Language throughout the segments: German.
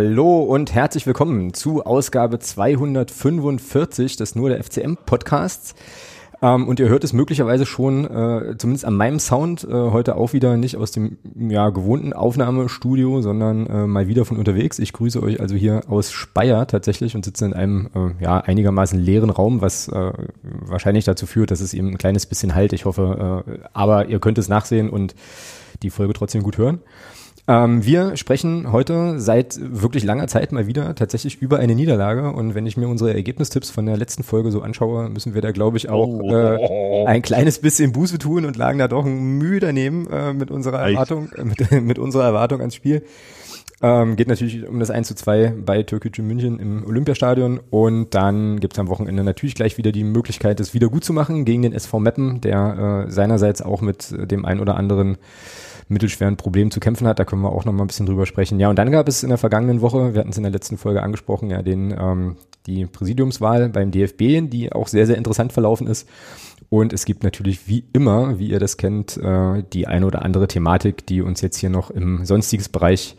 Hallo und herzlich willkommen zu Ausgabe 245 des Nur der FCM Podcasts. Ähm, und ihr hört es möglicherweise schon, äh, zumindest an meinem Sound, äh, heute auch wieder nicht aus dem ja, gewohnten Aufnahmestudio, sondern äh, mal wieder von unterwegs. Ich grüße euch also hier aus Speyer tatsächlich und sitze in einem äh, ja, einigermaßen leeren Raum, was äh, wahrscheinlich dazu führt, dass es eben ein kleines bisschen halt. Ich hoffe, äh, aber ihr könnt es nachsehen und die Folge trotzdem gut hören. Ähm, wir sprechen heute seit wirklich langer Zeit mal wieder tatsächlich über eine Niederlage. Und wenn ich mir unsere Ergebnistipps von der letzten Folge so anschaue, müssen wir da, glaube ich, auch oh. äh, ein kleines bisschen Buße tun und lagen da doch ein Mühe daneben äh, mit unserer Erwartung, äh, mit, mit unserer Erwartung ans Spiel. Ähm, geht natürlich um das 1 zu 2 bei Türkgücü München im Olympiastadion und dann gibt es am Wochenende natürlich gleich wieder die Möglichkeit, das wieder gut zu machen gegen den SV Meppen, der äh, seinerseits auch mit dem ein oder anderen mittelschweren Problem zu kämpfen hat. Da können wir auch noch mal ein bisschen drüber sprechen. Ja, und dann gab es in der vergangenen Woche, wir hatten es in der letzten Folge angesprochen, ja, den, ähm, die Präsidiumswahl beim DFB, die auch sehr, sehr interessant verlaufen ist. Und es gibt natürlich wie immer, wie ihr das kennt, äh, die eine oder andere Thematik, die uns jetzt hier noch im sonstiges Bereich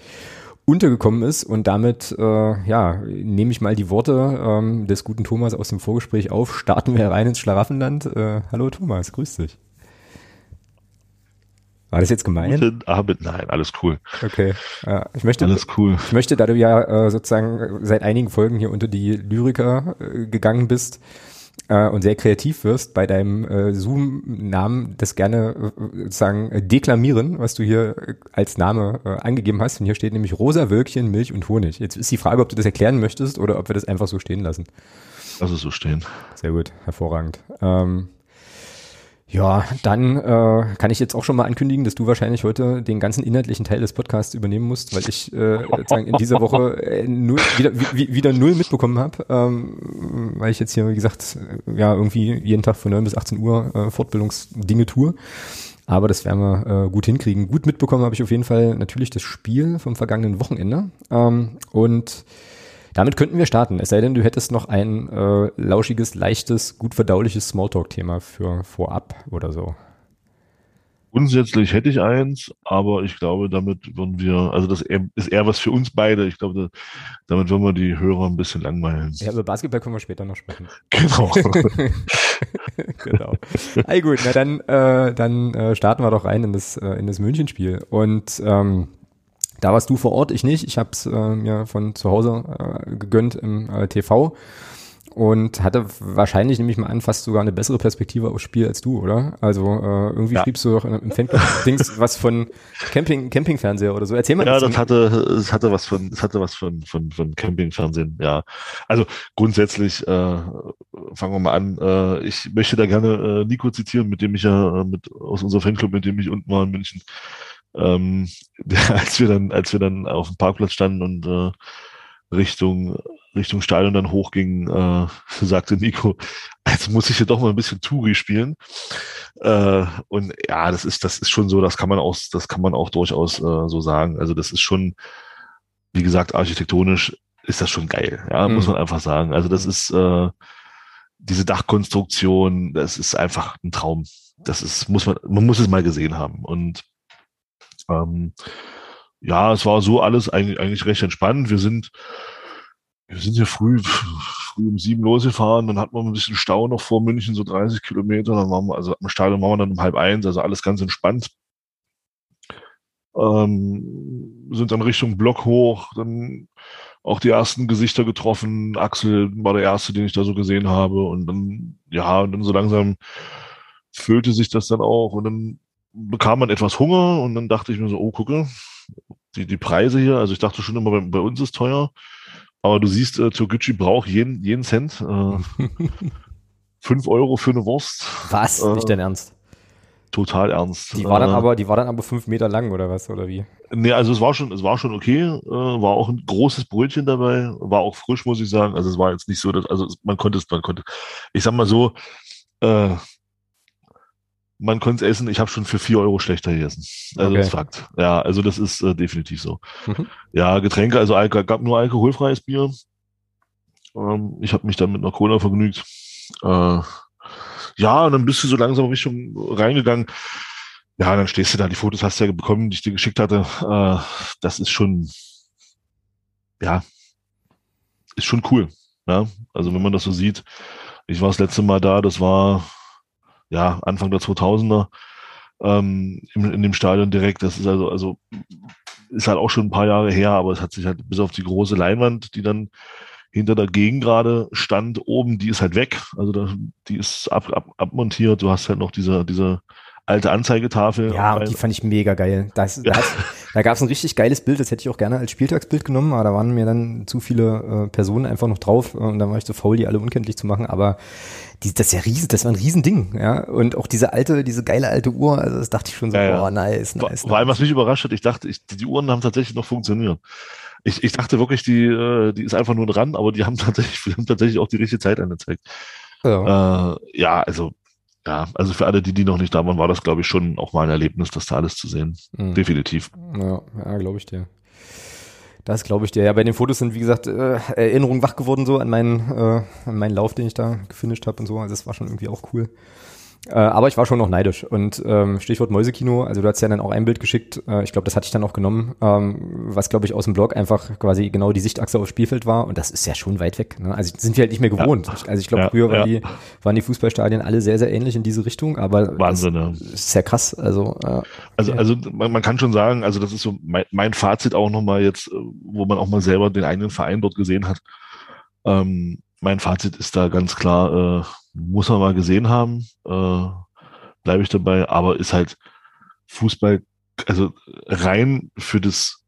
untergekommen ist. Und damit, äh, ja, nehme ich mal die Worte ähm, des guten Thomas aus dem Vorgespräch auf. Starten wir rein ins Schlaraffenland. Äh, hallo Thomas, grüß dich. War das jetzt gemein? Guten Abend, nein, alles cool. Okay, ja, ich möchte, alles cool. Ich möchte, da du ja äh, sozusagen seit einigen Folgen hier unter die Lyriker äh, gegangen bist äh, und sehr kreativ wirst, bei deinem äh, Zoom-Namen das gerne äh, sozusagen deklamieren, was du hier äh, als Name äh, angegeben hast. Und hier steht nämlich Rosa Wölkchen, Milch und Honig. Jetzt ist die Frage, ob du das erklären möchtest oder ob wir das einfach so stehen lassen. Also so stehen. Sehr gut, hervorragend. Ähm, ja, dann äh, kann ich jetzt auch schon mal ankündigen, dass du wahrscheinlich heute den ganzen inhaltlichen Teil des Podcasts übernehmen musst, weil ich äh, in dieser Woche äh, null, wieder, wie, wieder null mitbekommen habe, ähm, weil ich jetzt hier, wie gesagt, ja, irgendwie jeden Tag von 9 bis 18 Uhr äh, Fortbildungsdinge tue. Aber das werden wir äh, gut hinkriegen. Gut mitbekommen habe ich auf jeden Fall natürlich das Spiel vom vergangenen Wochenende. Ähm, und damit könnten wir starten, es sei denn, du hättest noch ein äh, lauschiges, leichtes, gut verdauliches Smalltalk-Thema für vorab oder so. Grundsätzlich hätte ich eins, aber ich glaube, damit würden wir, also das ist eher was für uns beide. Ich glaube, damit würden wir die Hörer ein bisschen langweilen. Ja, über Basketball können wir später noch sprechen. Genau. genau. Hey, gut, na dann, äh, dann äh, starten wir doch rein in das, äh, in das Münchenspiel. Und ähm, da warst du vor Ort, ich nicht. Ich habe es äh, mir von zu Hause äh, gegönnt im äh, TV und hatte wahrscheinlich, nehme ich mal an, fast sogar eine bessere Perspektive aufs Spiel als du, oder? Also äh, irgendwie ja. schriebst du doch im Fanclub-Dings was von Camping, Campingfernseher oder so. Erzähl mal. Ja, das hatte, das hatte was von, das hatte was von, von, von Campingfernsehen, ja. Also grundsätzlich, äh, fangen wir mal an, äh, ich möchte da gerne äh, Nico zitieren, mit dem ich ja, äh, mit aus unserem Fanclub, mit dem ich unten war in München, ähm, als wir dann, als wir dann auf dem Parkplatz standen und äh, Richtung Richtung Stadion dann hochging, äh, sagte Nico, jetzt muss ich hier doch mal ein bisschen Touri spielen. Äh, und ja, das ist, das ist schon so, das kann man auch, das kann man auch durchaus äh, so sagen. Also das ist schon, wie gesagt, architektonisch ist das schon geil, ja, mhm. muss man einfach sagen. Also das mhm. ist äh, diese Dachkonstruktion, das ist einfach ein Traum. Das ist, muss man, man muss es mal gesehen haben. Und ähm, ja, es war so alles eigentlich, eigentlich recht entspannt. Wir sind, wir sind hier früh, früh um sieben losgefahren, dann hatten wir ein bisschen Stau noch vor München, so 30 Kilometer. Dann waren wir, also am Stadion waren wir dann um halb eins, also alles ganz entspannt. Ähm, sind dann Richtung Block hoch, dann auch die ersten Gesichter getroffen. Axel war der erste, den ich da so gesehen habe. Und dann, ja, und dann so langsam füllte sich das dann auch. Und dann bekam man etwas Hunger und dann dachte ich mir so, oh, gucke, die, die Preise hier, also ich dachte schon immer, bei, bei uns ist teuer, aber du siehst, äh, Toguchi braucht jeden, jeden Cent. Äh, fünf Euro für eine Wurst. Was? Äh, Nicht dein Ernst? Total ernst. Die war dann äh, aber, die war dann aber fünf Meter lang oder was, oder wie? Nee, also es war schon, es war schon okay, äh, war auch ein großes Brötchen dabei, war auch frisch, muss ich sagen. Also es war jetzt nicht so, dass, also man konnte es, man konnte, ich sag mal so, äh, man konnte es essen, ich habe schon für vier Euro schlechter gegessen. Also okay. das ist Fakt. Ja, also das ist äh, definitiv so. Mhm. Ja, Getränke, also Alk gab nur alkoholfreies Bier. Ähm, ich habe mich dann mit einer Cola vergnügt. Äh, ja, und dann bist du so langsam Richtung reingegangen. Ja, dann stehst du da, die Fotos hast du ja bekommen, die ich dir geschickt hatte. Äh, das ist schon, ja, ist schon cool. Ja? Also wenn man das so sieht, ich war das letzte Mal da, das war ja Anfang der 2000er ähm, in, in dem Stadion direkt. Das ist also, also ist halt auch schon ein paar Jahre her, aber es hat sich halt bis auf die große Leinwand, die dann hinter der gerade stand, oben, die ist halt weg. Also da, die ist ab, ab, abmontiert. Du hast halt noch diese, diese alte Anzeigetafel. Ja, die fand ich mega geil. Das, da, da gab es ein richtig geiles Bild, das hätte ich auch gerne als Spieltagsbild genommen, aber da waren mir dann zu viele äh, Personen einfach noch drauf und dann war ich so faul, die alle unkenntlich zu machen. Aber die, das ist ja riesig, das war ein Riesending, ja. Und auch diese alte, diese geile alte Uhr, also das dachte ich schon so, ja, boah, nice, nice. Vor allem, was mich überrascht hat, ich dachte, ich, die Uhren haben tatsächlich noch funktioniert. Ich, ich dachte wirklich, die, äh, die ist einfach nur dran, aber die haben tatsächlich, die haben tatsächlich auch die richtige Zeit angezeigt. Ja, äh, ja also ja, also für alle, die, die noch nicht da waren, war das, glaube ich, schon auch mal ein Erlebnis, das da alles zu sehen. Mhm. Definitiv. Ja, ja glaube ich dir. Das glaube ich dir. Ja, bei den Fotos sind, wie gesagt, äh, Erinnerungen wach geworden so an meinen, äh, an meinen Lauf, den ich da gefinisht habe und so. Also das war schon irgendwie auch cool. Äh, aber ich war schon noch neidisch. Und ähm, Stichwort Mäusekino, also du hast ja dann auch ein Bild geschickt, äh, ich glaube, das hatte ich dann auch genommen, ähm, was, glaube ich, aus dem Blog einfach quasi genau die Sichtachse aufs Spielfeld war. Und das ist ja schon weit weg. Ne? Also sind wir halt nicht mehr gewohnt. Ja. Also ich glaube, ja, früher ja. Waren, die, waren die Fußballstadien alle sehr, sehr ähnlich in diese Richtung. Aber Wahnsinn, ja. ist ja krass. Also, äh, also, also man, man, kann schon sagen, also das ist so mein, mein Fazit auch nochmal jetzt, wo man auch mal selber den eigenen Verein dort gesehen hat. Ähm, mein Fazit ist da ganz klar, äh, muss man mal gesehen haben. Äh, bleibe ich dabei, aber ist halt Fußball, also rein für das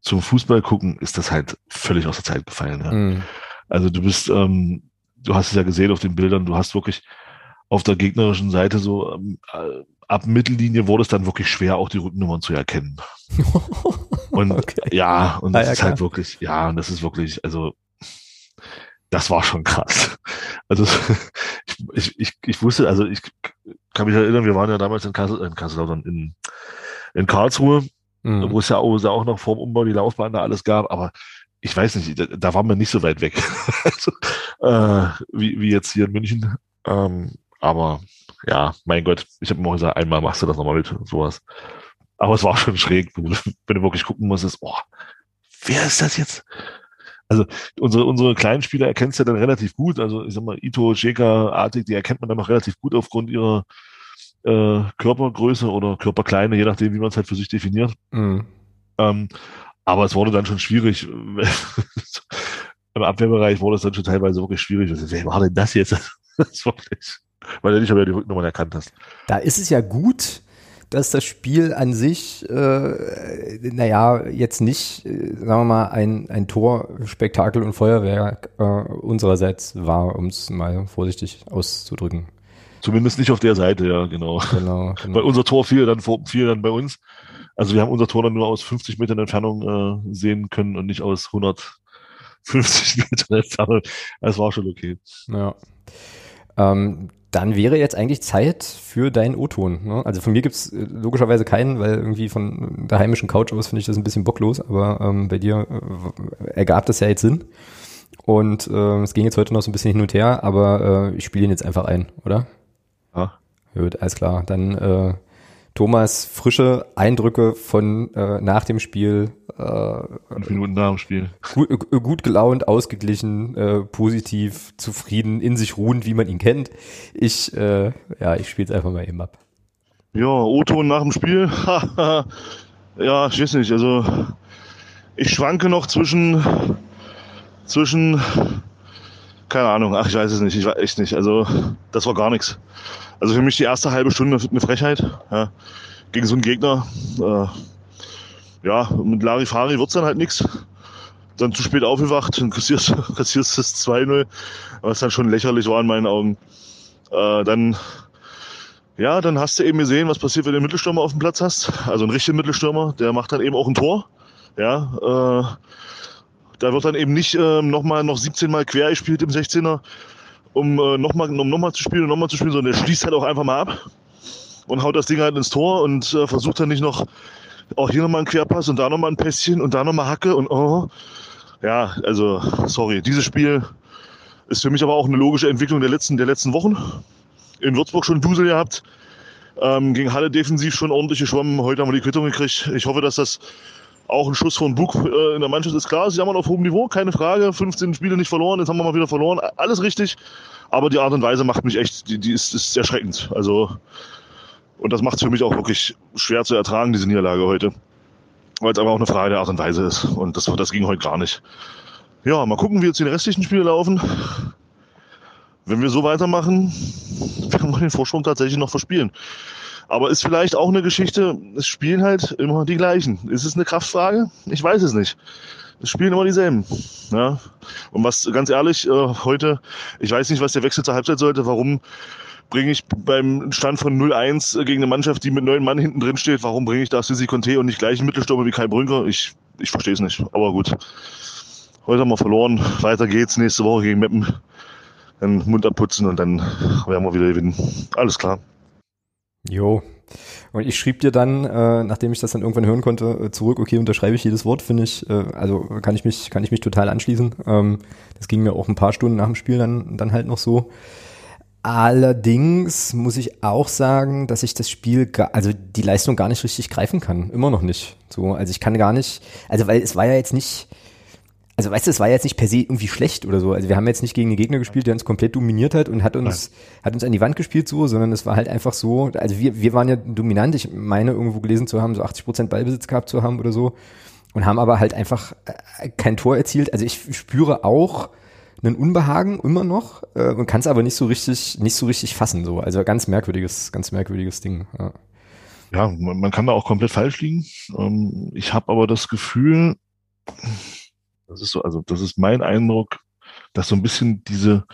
zum Fußball gucken, ist das halt völlig aus der Zeit gefallen. Ja. Mhm. Also du bist, ähm, du hast es ja gesehen auf den Bildern, du hast wirklich auf der gegnerischen Seite so ähm, äh, ab Mittellinie wurde es dann wirklich schwer, auch die Rückennummern zu erkennen. und okay. ja, und das ja, ist halt wirklich, ja, und das ist wirklich, also das war schon krass. Also ich, ich, ich wusste, also ich kann mich erinnern, wir waren ja damals in Kassel, in Kassel, in, in Karlsruhe, mhm. wo es ja auch, auch noch vor dem Umbau die Laufbahn da alles gab, aber ich weiß nicht, da, da waren wir nicht so weit weg, also, äh, wie, wie jetzt hier in München. Ähm, aber ja, mein Gott, ich habe immer gesagt, einmal machst du das nochmal mit, sowas. Aber es war schon schräg, wenn du wirklich gucken musstest, oh, wer ist das jetzt? Also unsere, unsere kleinen Spieler erkennst du ja dann relativ gut. Also ich sag mal, Ito, Sheka, Artig, die erkennt man dann noch relativ gut aufgrund ihrer äh, Körpergröße oder Körperkleine, je nachdem, wie man es halt für sich definiert. Mhm. Ähm, aber es wurde dann schon schwierig. Im Abwehrbereich wurde es dann schon teilweise wirklich schwierig. Wer war denn das jetzt? das wirklich, weil du nicht mehr die Rücknummern erkannt hast. Da ist es ja gut, dass das Spiel an sich, äh, naja, jetzt nicht, äh, sagen wir mal, ein, ein Torspektakel und Feuerwerk äh, unsererseits war, um es mal vorsichtig auszudrücken. Zumindest nicht auf der Seite, ja, genau. genau, genau. Weil unser Tor fiel dann, fiel dann bei uns. Also wir haben unser Tor dann nur aus 50 Metern Entfernung äh, sehen können und nicht aus 150 Metern Entfernung. Das war schon okay. Ja. Ähm, dann wäre jetzt eigentlich Zeit für deinen O-Ton. Ne? Also von mir gibt's äh, logischerweise keinen, weil irgendwie von der heimischen Couch aus finde ich das ein bisschen bocklos, aber ähm, bei dir äh, ergab das ja jetzt Sinn. Und äh, es ging jetzt heute noch so ein bisschen hin und her, aber äh, ich spiele ihn jetzt einfach ein, oder? Ja. Gut, alles klar. Dann äh, Thomas, frische Eindrücke von äh, nach dem Spiel. Äh, Fünf Minuten nach dem Spiel. Gut, äh, gut gelaunt, ausgeglichen, äh, positiv, zufrieden, in sich ruhend, wie man ihn kennt. Ich, äh, ja, ich spiele es einfach mal eben ab. Ja, O-Ton nach dem Spiel. ja, ich weiß nicht. Also ich schwanke noch zwischen zwischen keine Ahnung. Ach, ich weiß es nicht. Ich weiß echt nicht. Also das war gar nichts. Also für mich die erste halbe Stunde eine Frechheit. Ja, gegen so einen Gegner. Äh, ja, mit Larifari wird's dann halt nichts. Dann zu spät aufgewacht und kassierst, kassierst das 2-0, was dann schon lächerlich war in meinen Augen. Äh, dann, ja, dann hast du eben gesehen, was passiert, wenn du einen Mittelstürmer auf dem Platz hast. Also einen richtigen Mittelstürmer, der macht dann eben auch ein Tor. Ja, äh, da wird dann eben nicht äh, nochmal noch 17 Mal quer gespielt im 16er, um äh, nochmal um noch zu spielen und nochmal zu spielen, sondern der schließt halt auch einfach mal ab und haut das Ding halt ins Tor und äh, versucht dann nicht noch auch hier nochmal ein Querpass und da nochmal ein Pässchen und da nochmal Hacke und oh. Ja, also, sorry, dieses Spiel ist für mich aber auch eine logische Entwicklung der letzten, der letzten Wochen. In Würzburg schon Dusel gehabt, ähm, gegen Halle defensiv schon ordentlich geschwommen. Heute haben wir die Quittung gekriegt. Ich hoffe, dass das Auch ein Schuss von Bug äh, in der Mannschaft ist klar. Sie haben auf hohem Niveau, keine Frage. 15 Spiele nicht verloren, jetzt haben wir mal wieder verloren. Alles richtig. Aber die Art und Weise macht mich echt, die, die ist, ist erschreckend. Also, und das macht es für mich auch wirklich schwer zu ertragen, diese Niederlage heute. Weil es aber auch eine Frage der Art und Weise ist. Und das, das ging heute gar nicht. Ja, mal gucken, wie jetzt die restlichen Spiele laufen. Wenn wir so weitermachen, werden wir den Vorsprung tatsächlich noch verspielen. Aber ist vielleicht auch eine Geschichte, es spielen halt immer die gleichen. Ist es eine Kraftfrage? Ich weiß es nicht. Es spielen immer dieselben. Ja. Und was ganz ehrlich, äh, heute, ich weiß nicht, was der Wechsel zur Halbzeit sollte, warum bringe ich beim Stand von 0-1 gegen eine Mannschaft, die mit neun Mann hinten drin steht, warum bringe ich da Sissi Conte und nicht gleich einen Mittelstürmer wie Kai Brünker? Ich, ich verstehe es nicht. Aber gut. Heute haben wir verloren. Weiter geht's nächste Woche gegen Meppen. Dann Mund abputzen und dann werden wir wieder gewinnen. Alles klar. Jo. Und ich schrieb dir dann, äh, nachdem ich das dann irgendwann hören konnte, äh, zurück, okay, unterschreibe ich jedes Wort, finde ich, äh, also kann ich mich, kann ich mich total anschließen. Ähm, das ging mir auch ein paar Stunden nach dem Spiel dann, dann halt noch so. Allerdings muss ich auch sagen, dass ich das Spiel, also die Leistung gar nicht richtig greifen kann. Immer noch nicht. So, also ich kann gar nicht, also weil es war ja jetzt nicht, also weißt du, es war jetzt nicht per se irgendwie schlecht oder so. Also wir haben jetzt nicht gegen einen Gegner gespielt, der uns komplett dominiert hat und hat uns, Nein. hat uns an die Wand gespielt so, sondern es war halt einfach so, also wir, wir waren ja dominant. Ich meine irgendwo gelesen zu haben, so 80 Prozent Ballbesitz gehabt zu haben oder so und haben aber halt einfach äh, kein Tor erzielt. Also ich spüre auch einen Unbehagen immer noch äh, und kann es aber nicht so richtig, nicht so richtig fassen so. Also ganz merkwürdiges, ganz merkwürdiges Ding. Ja. Ja, man, man kann da auch komplett falsch liegen. Ähm, ich habe aber das Gefühl, das ist so, also das ist mein Eindruck, dass so ein bisschen diese,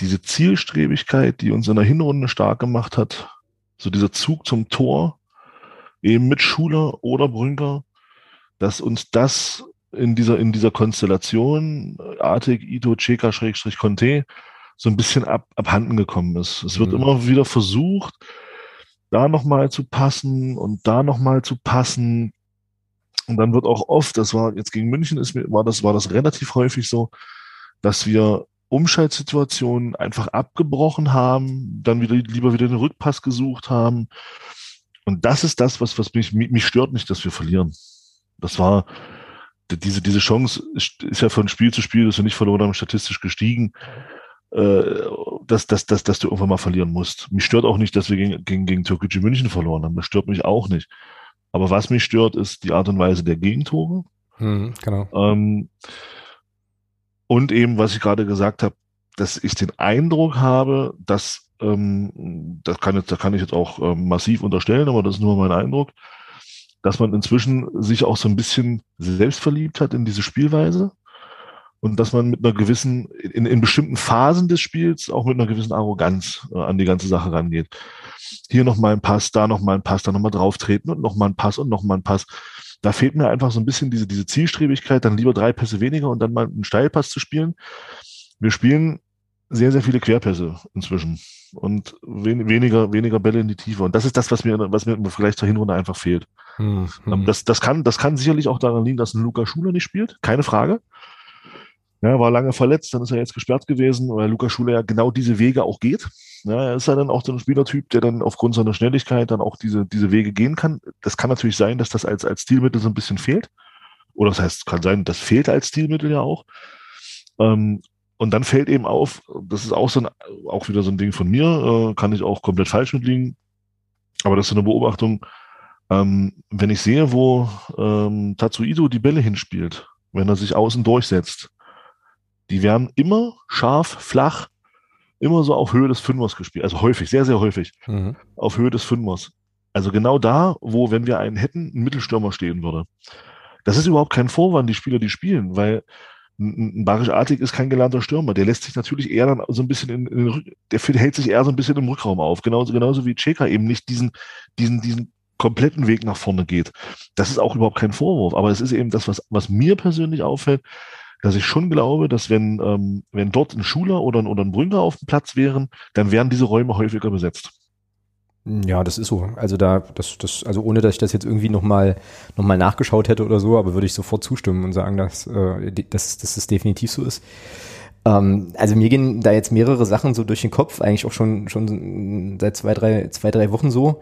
diese Zielstrebigkeit, die uns in der Hinrunde stark gemacht hat, so dieser Zug zum Tor, eben mit Schuler oder Brünker, dass uns das in dieser, in dieser Konstellation, Artig, Ito, Cheka, Schrägstrich, Conte, so ein bisschen ab, abhanden gekommen ist. Es wird mhm. immer wieder versucht, da nochmal zu passen und da nochmal zu passen. Und dann wird auch oft, das war jetzt gegen München, ist, war, das, war das relativ häufig so, dass wir Umschaltsituationen einfach abgebrochen haben, dann wieder lieber wieder den Rückpass gesucht haben. Und das ist das, was, was mich, mich stört nicht, dass wir verlieren. Das war, diese, diese Chance ist, ist ja von Spiel zu Spiel, dass wir nicht verloren haben, statistisch gestiegen, äh, dass, dass, dass, dass du irgendwann mal verlieren musst. Mich stört auch nicht, dass wir gegen, gegen, gegen Türkgücü München verloren haben. Das stört mich auch nicht. Aber was mich stört, ist die Art und Weise der Gegentore. Mhm, genau. Ähm, und eben, was ich gerade gesagt habe, dass ich den Eindruck habe, dass ähm, das kann jetzt, da kann ich jetzt auch ähm, massiv unterstellen, aber das ist nur mein Eindruck, dass man inzwischen sich auch so ein bisschen selbst verliebt hat in diese Spielweise und dass man mit einer gewissen, in, in bestimmten Phasen des Spiels auch mit einer gewissen Arroganz äh, an die ganze Sache rangeht hier nochmal ein Pass, da nochmal ein Pass, da nochmal drauf treten und nochmal ein Pass und nochmal ein Pass. Da fehlt mir einfach so ein bisschen diese, diese Zielstrebigkeit, dann lieber drei Pässe weniger und dann mal einen Steilpass zu spielen. Wir spielen sehr, sehr viele Querpässe inzwischen und wen, weniger, weniger Bälle in die Tiefe. Und das ist das, was mir, was mir vielleicht zur Hinrunde einfach fehlt. Hm, hm. Das, das, kann, das kann sicherlich auch daran liegen, dass ein Luca Schuler nicht spielt, keine Frage. Ja, war lange verletzt, dann ist er jetzt gesperrt gewesen, weil Luca Schuler ja genau diese Wege auch geht. Ja, er ist ja dann auch so ein Spielertyp, der dann aufgrund seiner Schnelligkeit dann auch diese, diese Wege gehen kann. Das kann natürlich sein, dass das als, als Stilmittel so ein bisschen fehlt. Oder das heißt, kann sein, das fehlt als Stilmittel ja auch. Ähm, und dann fällt eben auf, das ist auch so ein, auch wieder so ein Ding von mir, äh, kann ich auch komplett falsch mitliegen. Aber das ist so eine Beobachtung. Ähm, wenn ich sehe, wo ähm, Tatsuido die Bälle hinspielt, wenn er sich außen durchsetzt, die werden immer scharf, flach immer so auf Höhe des Fünfers gespielt. Also häufig, sehr, sehr häufig. Mhm. Auf Höhe des Fünfers. Also genau da, wo, wenn wir einen hätten, ein Mittelstürmer stehen würde. Das ist überhaupt kein Vorwand, die Spieler, die spielen, weil ein, Barisch Artig ist kein gelernter Stürmer. Der lässt sich natürlich eher dann so ein bisschen in, in der hält sich eher so ein bisschen im Rückraum auf. Genauso, genauso wie Cheka eben nicht diesen, diesen, diesen kompletten Weg nach vorne geht. Das ist auch überhaupt kein Vorwurf. Aber es ist eben das, was, was mir persönlich auffällt, dass ich schon glaube, dass wenn, ähm, wenn dort ein Schuler oder ein, oder ein Brünger auf dem Platz wären, dann wären diese Räume häufiger besetzt. Ja, das ist so. Also da, das, das, also ohne dass ich das jetzt irgendwie nochmal noch mal nachgeschaut hätte oder so, aber würde ich sofort zustimmen und sagen, dass, äh, dass, dass es definitiv so ist. Ähm, also mir gehen da jetzt mehrere Sachen so durch den Kopf, eigentlich auch schon, schon seit zwei, drei, zwei, drei Wochen so.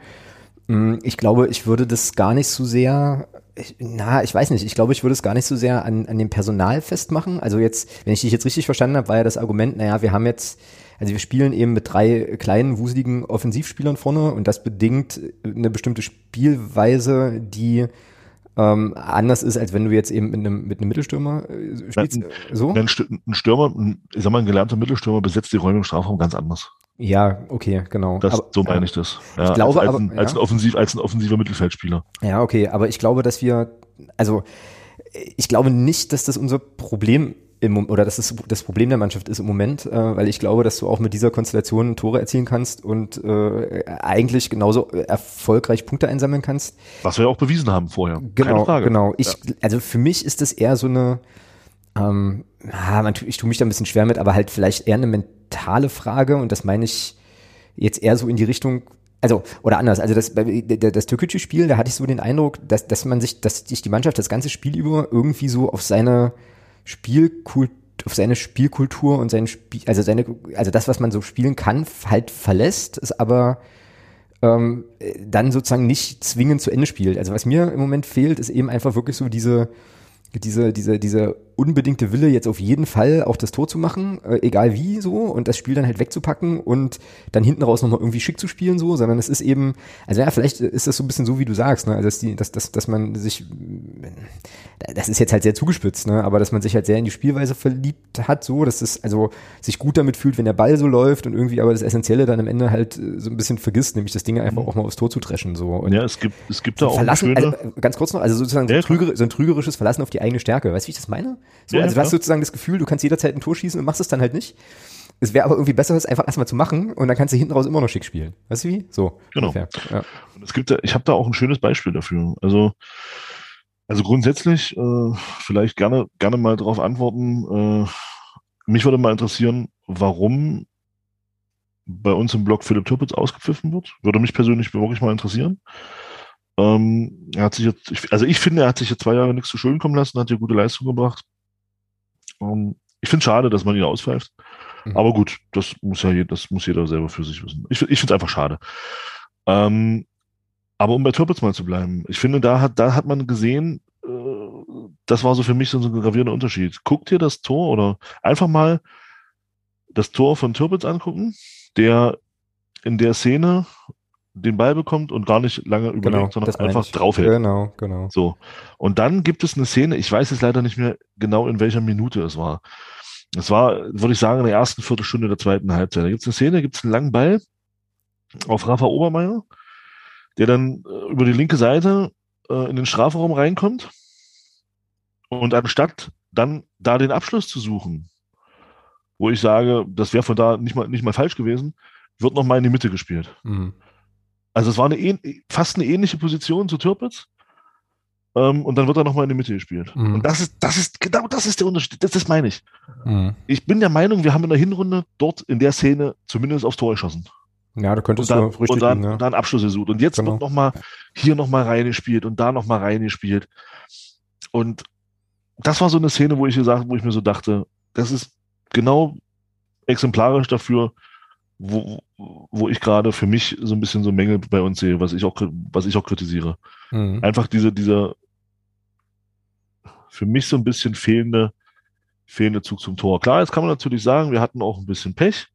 Mm, ich glaube, ich würde das gar nicht so sehr, ich, na, ich weiß nicht, ich glaube, ich würde es gar nicht so sehr an, an dem Personal festmachen. Also jetzt, wenn ich dich jetzt richtig verstanden habe, war ja das Argument, naja, wir haben jetzt, also wir spielen eben mit drei kleinen, wuseligen Offensivspielern vorne und das bedingt eine bestimmte Spielweise, die ähm, anders ist, als wenn du jetzt eben mit einem, mit einem Mittelstürmer äh, spielst. Ein, so? Ein, Stürmer, ich sag mal, ein gelernter Mittelstürmer besetzt die Räume im Strafraum ganz anders. Ja, okay, genau. Das, aber, so meine ja. ich das. Ja, ich glaube, als, als, ein, aber, als, ein offensiv, als ein offensiver Mittelfeldspieler. Ja, okay, aber ich glaube, dass wir, also ich glaube nicht, dass das unser Problem im, oder dass das das Problem der Mannschaft ist im Moment, äh, weil ich glaube, dass du auch mit dieser Konstellation Tore erzielen kannst und äh, eigentlich genauso erfolgreich Punkte einsammeln kannst. Was wir ja auch bewiesen haben vorher. Genau, genau. Ich, ja. also für mich ist das eher so eine, ähm, ah, ich tue mich da ein bisschen schwer mit, aber halt vielleicht eher eine mentale Frage und das meine ich jetzt eher so in die Richtung, also oder anders, also das, das, das türkische Spiel, da hatte ich so den Eindruck, dass, dass man sich, dass sich die Mannschaft das ganze Spiel über irgendwie so auf seine Spielkultur auf seine Spielkultur und sein Spiel, also seine, also das, was man so spielen kann, halt verlässt, ist aber ähm, dann sozusagen nicht zwingend zu Ende spielt. Also was mir im Moment fehlt, ist eben einfach wirklich so diese, diese, diese, diese unbedingte Wille, jetzt auf jeden Fall auch das Tor zu machen, äh, egal wie so, und das Spiel dann halt wegzupacken und dann hinten raus nochmal irgendwie schick zu spielen, so, sondern es ist eben, also ja, vielleicht ist das so ein bisschen so, wie du sagst, ne, also dass, die, dass, dass, dass man sich, das ist jetzt halt sehr zugespitzt, ne, aber dass man sich halt sehr in die Spielweise verliebt hat, so, dass es also sich gut damit fühlt, wenn der Ball so läuft und irgendwie aber das Essentielle dann am Ende halt äh, so ein bisschen vergisst, nämlich das Ding einfach mhm. auch mal aufs Tor zu dreschen, so. Und ja, es gibt, es gibt da auch Verlassen, also, ganz kurz noch, also sozusagen so, ein trüger, so ein trügerisches Verlassen auf die eigene Stärke, weißt du, wie ich das meine? So, ja, also du hast sozusagen das Gefühl, du kannst jederzeit ein Tor schießen und machst es dann halt nicht. Es wäre aber irgendwie besser, es einfach erstmal zu machen und dann kannst du hinten raus immer noch schick spielen. Weißt du wie? So. Genau. Ja. Und es gibt da, ich habe da auch ein schönes Beispiel dafür. Also, also grundsätzlich, äh, vielleicht gerne, gerne mal darauf antworten. Äh, mich würde mal interessieren, warum bei uns im Blog Philipp Türpitz ausgepfiffen wird. Würde mich persönlich wirklich mal interessieren. Ähm, er hat sich jetzt, also ich finde, er hat sich jetzt zwei Jahre nichts zu schön kommen lassen, hat hier gute Leistung gebracht. Ähm, ich finde es schade, dass man ihn auspfeift. Mhm. Aber gut, das muss ja jeder, das muss jeder selber für sich wissen. Ich, ich finde es einfach schade. Ähm, aber um bei Türpitz mal zu bleiben, ich finde, da hat, da hat man gesehen, äh, das war so für mich so ein gravierender Unterschied. Guck dir das Tor oder einfach mal das Tor von Türpitz angucken, der in der Szene den Ball bekommt und gar nicht lange überlegt, genau, sondern einfach draufhält. Genau, genau. So. Und dann gibt es eine Szene, ich weiß jetzt leider nicht mehr genau, in welcher Minute es war. Es war, würde ich sagen, in der ersten Viertelstunde der zweiten Halbzeit. Da gibt es eine Szene, gibt es einen langen Ball auf Rafa Obermeier, der dann äh, über die linke Seite äh, in den Strafraum reinkommt. Und anstatt dann da den Abschluss zu suchen, wo ich sage, das wäre von da nicht mal, nicht mal falsch gewesen, wird noch mal in die Mitte gespielt. Mhm. Also es war eine, fast eine ähnliche Position zu Türpitz. Ähm, und dann wird er nochmal in die Mitte gespielt. Mhm. Und das ist, das ist, genau das ist der Unterschied. Das, das meine ich. Mhm. Ich bin der Meinung, wir haben in der Hinrunde dort in der Szene zumindest aufs Tor geschossen. Ja, da könntest und dann, du richtig und dann, ja. und dann Abschluss gesucht. Und jetzt genau. wird nochmal hier nochmal reingespielt und da nochmal reingespielt. Und das war so eine Szene, wo ich gesagt, wo ich mir so dachte, das ist genau exemplarisch dafür, wo, wo ich gerade für mich so ein bisschen so Mängel bei uns sehe, was ich auch, was ich auch kritisiere. Mhm. Einfach diese, dieser für mich so ein bisschen fehlende, fehlende Zug zum Tor. Klar, jetzt kann man natürlich sagen, wir hatten auch ein bisschen Pech.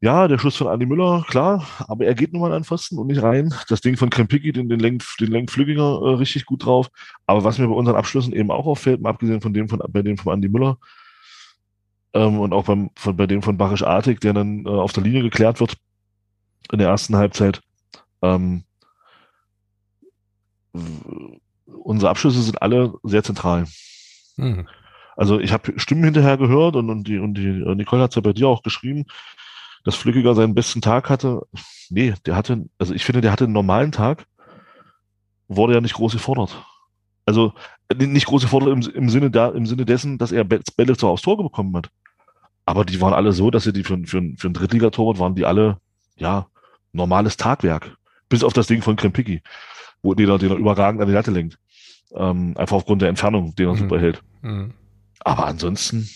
Ja, der Schuss von Andi Müller, klar, aber er geht nun mal an Pfosten und nicht rein. Das Ding von Krempicki, den, den, Lenk, den Lenkflügiger, äh, richtig gut drauf. Aber was mir bei unseren Abschlüssen eben auch auffällt, mal abgesehen von dem von, bei dem von Andi Müller, ähm, und auch beim, von, bei dem von Barisch Artig, der dann äh, auf der Linie geklärt wird in der ersten Halbzeit. Ähm, unsere Abschlüsse sind alle sehr zentral. Mhm. Also ich habe Stimmen hinterher gehört und, und die und die äh, Nicole hat es ja bei dir auch geschrieben, dass Flückiger seinen besten Tag hatte. Nee, der hatte, also ich finde, der hatte einen normalen Tag, wurde ja nicht groß gefordert. Also nicht große Vorteile im, im, Sinne da, im Sinne dessen, dass er Bälle zwar aufs Tor bekommen hat. Aber die waren alle so, dass sie die für, für, für ein Drittligatorwart waren die alle, ja, normales Tagwerk. Bis auf das Ding von Krempicki, wo den er, den er überragend an die Latte lenkt. Ähm, einfach aufgrund der Entfernung, den er mhm. super hält. Mhm. Aber ansonsten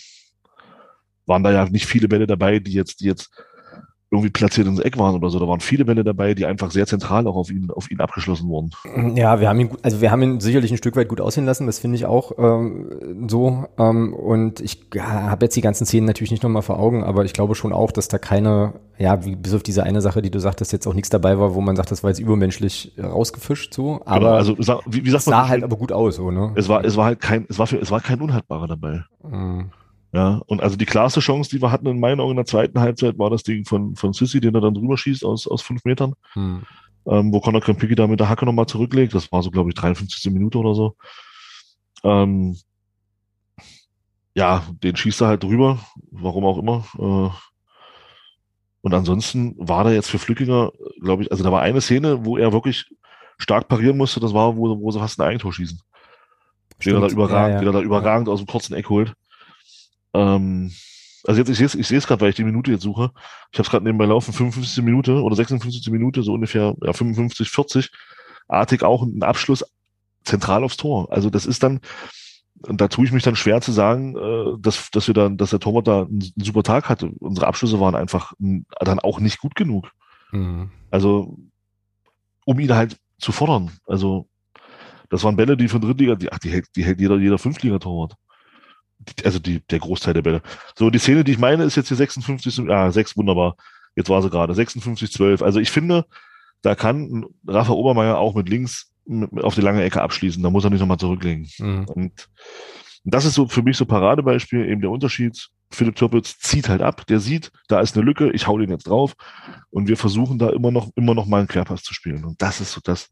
waren da ja nicht viele Bälle dabei, die jetzt, die jetzt irgendwie platziert ins Eck waren oder so. Da waren viele Bälle dabei, die einfach sehr zentral auch auf ihn, auf ihn abgeschlossen wurden. Ja, wir haben ihn, also wir haben ihn sicherlich ein Stück weit gut aussehen lassen. Das finde ich auch ähm, so. Ähm, und ich ja, habe jetzt die ganzen Szenen natürlich nicht nochmal vor Augen, aber ich glaube schon auch, dass da keine, ja, wie, bis auf diese eine Sache, die du sagtest, jetzt auch nichts dabei war, wo man sagt, das war jetzt übermenschlich rausgefischt so. Aber genau, also wie, wie sagt es sah halt aber gut aus, so, ne? Es war, es war halt kein, es war für, es war kein Unhaltbarer dabei. Mhm. Ja, und also die klarste Chance, die wir hatten in meinen Augen in der zweiten Halbzeit, war das Ding von, von Sissy, den er dann drüber schießt aus, aus fünf Metern. Hm. Ähm, wo Conor Krempicki da mit der Hacke nochmal zurücklegt. Das war so, glaube ich, 53. Minute oder so. Ähm, ja, den schießt er halt drüber, warum auch immer. Äh, und ansonsten war da jetzt für Flückinger, glaube ich, also da war eine Szene, wo er wirklich stark parieren musste, das war, wo, wo sie fast ein Eigentor schießen. Den er da überragend, ja, ja. Den er da überragend aus dem kurzen Eck holt. Ähm, also jetzt, ich sehe es ich gerade, weil ich die Minute jetzt suche. Ich habe es gerade nebenbei laufen, 55. Minute oder 56. Minute, so ungefähr ja, 55, 40. Artig auch ein Abschluss zentral aufs Tor. Also das ist dann, und da tue ich mich dann schwer zu sagen, äh, dass, dass wir dann, dass der Torwart da einen, einen super Tag hatte. Unsere Abschlüsse waren einfach dann auch nicht gut genug. Mhm. Also, um ihn halt zu fordern. Also, das waren Bälle, die von Drittliga, die, ach, die hält, die hält jeder, jeder Fünftliga-Torwart also die, der Großteil der Bälle. So, die Szene, die ich meine, ist jetzt hier 56, ah, 6, wunderbar. Jetzt war sie gerade, 56, 12. Also ich finde, da kann Rafa Obermeier auch mit links auf die lange Ecke abschließen. Da muss er nicht nochmal zurücklegen. Mhm. Und das ist so für mich so Paradebeispiel, eben der Unterschied. Philipp Türpitz zieht halt ab, der sieht, da ist eine Lücke, ich hau den jetzt drauf. Und wir versuchen da immer noch, immer noch mal einen Querpass zu spielen. Und das ist so das,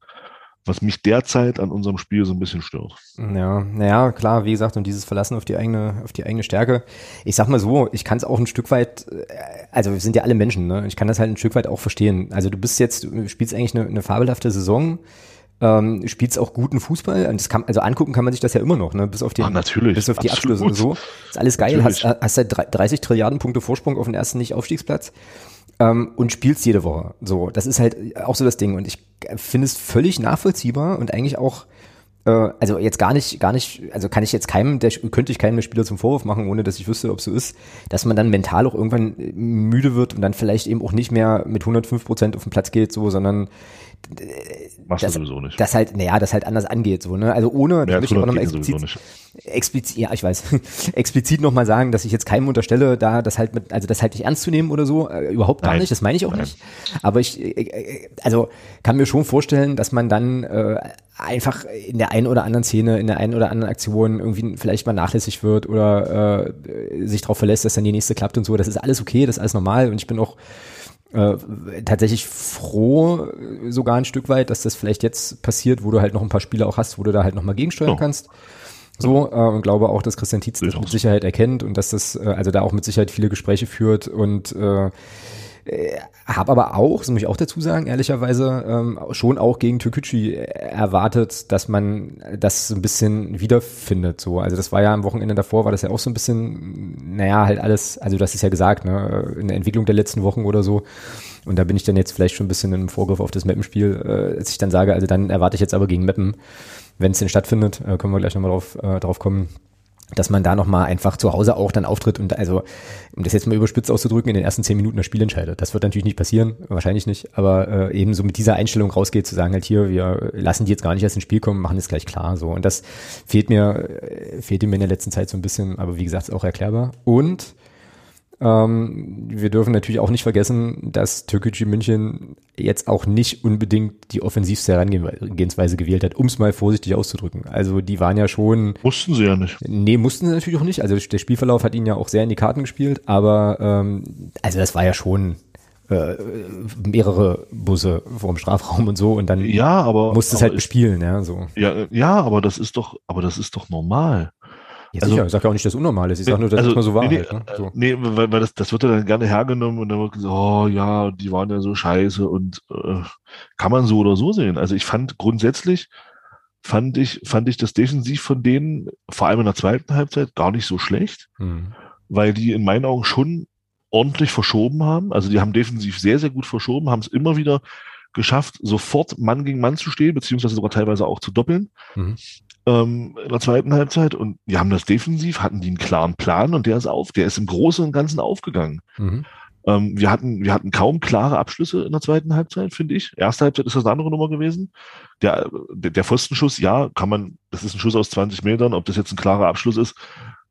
was mich derzeit an unserem Spiel so ein bisschen stört. Ja, naja, klar, wie gesagt, und dieses Verlassen auf die eigene, auf die eigene Stärke. Ich sag mal so, ich kann es auch ein Stück weit, äh, also wir sind ja alle Menschen, ne? Ich kann das halt ein Stück weit auch verstehen. Also du bist jetzt, du spielst eigentlich eine, eine fabelhafte Saison. Ähm, spielst auch guten Fußball. Und das kann, also angucken kann man sich das ja immer noch, ne? Bis auf die, Ach, natürlich, bis auf die Abschlüsse und so. Ist alles geil. Hast, hast halt 30 Trilliarden Punkte Vorsprung auf den ersten Nicht-Aufstiegsplatz ähm, und spielst jede Woche. So, das ist halt auch so das Ding. Und ich finde es völlig nachvollziehbar und eigentlich auch äh, also jetzt gar nicht, gar nicht, also kann ich jetzt keinem, der, könnte ich keinem Spieler zum Vorwurf machen, ohne dass ich wüsste, ob so ist, dass man dann mental auch irgendwann müde wird und dann vielleicht eben auch nicht mehr mit 105 Prozent auf den Platz geht, so, sondern Machst das, du sowieso nicht. Das halt, naja, das halt anders angeht, so, ne? Also ohne, Mehr möchte ich auch nochmal explizit, explizit, ja, ich weiß, explizit nochmal sagen, dass ich jetzt keinem unterstelle, da das halt mit, also das halt nicht ernst zu nehmen oder so, äh, überhaupt gar Nein. nicht, das meine ich auch Nein. nicht. Aber ich, äh, äh, also kann mir schon vorstellen, dass man dann äh, einfach in der einen oder anderen Szene, in der einen oder anderen Aktion irgendwie vielleicht mal nachlässig wird oder äh, sich darauf verlässt, dass dann die nächste klappt und so. Das ist alles okay, das ist alles normal und ich bin auch äh, tatsächlich froh, sogar ein Stück weit, dass das vielleicht jetzt passiert, wo du halt noch ein paar Spiele auch hast, wo du da halt nochmal gegensteuern oh. kannst. So, äh, und glaube auch, dass Christian Tietz das mit Sicherheit erkennt und dass das, äh, also da auch mit Sicherheit viele Gespräche führt und äh, äh, habe aber auch, das muss ich auch dazu sagen, ehrlicherweise ähm, schon auch gegen Türkücü erwartet, dass man das so ein bisschen wiederfindet. So, also das war ja am Wochenende davor, war das ja auch so ein bisschen, naja, halt alles, also das ist ja gesagt, ne, in der Entwicklung der letzten Wochen oder so. Und da bin ich dann jetzt vielleicht schon ein bisschen im Vorgriff auf das Mappenspiel, äh, als ich dann sage, also dann erwarte ich jetzt aber gegen Mappen, wenn es denn stattfindet, äh, können wir gleich nochmal drauf, äh, drauf kommen, dass man da nochmal einfach zu Hause auch dann auftritt und also, um das jetzt mal überspitzt auszudrücken, in den ersten zehn Minuten das Spiel entscheidet. Das wird natürlich nicht passieren, wahrscheinlich nicht, aber äh, eben so mit dieser Einstellung rausgeht, zu sagen halt hier, wir lassen die jetzt gar nicht erst ins Spiel kommen, machen es gleich klar so. Und das fehlt mir, äh, fehlt mir in der letzten Zeit so ein bisschen, aber wie gesagt, ist auch erklärbar. Und ähm, wir dürfen natürlich auch nicht vergessen, dass Türkgücü München jetzt auch nicht unbedingt die offensivste Herangehensweise gewählt hat, um es mal vorsichtig auszudrücken. Also die waren ja schon. Mussten sie ja nicht. Nee, mussten sie natürlich auch nicht. Also der Spielverlauf hat ihnen ja auch sehr in die Karten gespielt, aber ähm, also das war ja schon äh, mehrere Busse vorm Strafraum und so und dann ja, aber, musste es halt bespielen, ja, so. Ja, ja, aber das ist doch, aber das ist doch normal. Ja, also, sicher. Ich sage ja auch nicht, dass es unnormal ist. Ich sage nur, dass also, es mal so war. Nee, halt, ne? so. nee weil, weil das, das wird ja dann gerne hergenommen und dann wird gesagt, oh ja, die waren ja so scheiße und äh, kann man so oder so sehen. Also ich fand grundsätzlich, fand ich, fand ich das defensiv von denen, vor allem in der zweiten Halbzeit, gar nicht so schlecht, hm. weil die in meinen Augen schon ordentlich verschoben haben. Also die haben defensiv sehr, sehr gut verschoben, haben es immer wieder geschafft, sofort Mann gegen Mann zu stehen, beziehungsweise sogar teilweise auch zu doppeln. Mhm ähm, in der zweiten Halbzeit und wir haben das defensiv, hatten die einen klaren Plan und der ist auf, der ist im Großen und Ganzen aufgegangen. Mhm. Ähm, wir, hatten, wir hatten kaum klare Abschlüsse in der zweiten Halbzeit, finde ich. Erste Halbzeit ist das eine andere Nummer gewesen. Der, der, der Pfostenschuss, ja, kann man, das ist ein Schuss aus 20 Metern, ob das jetzt ein klarer Abschluss ist,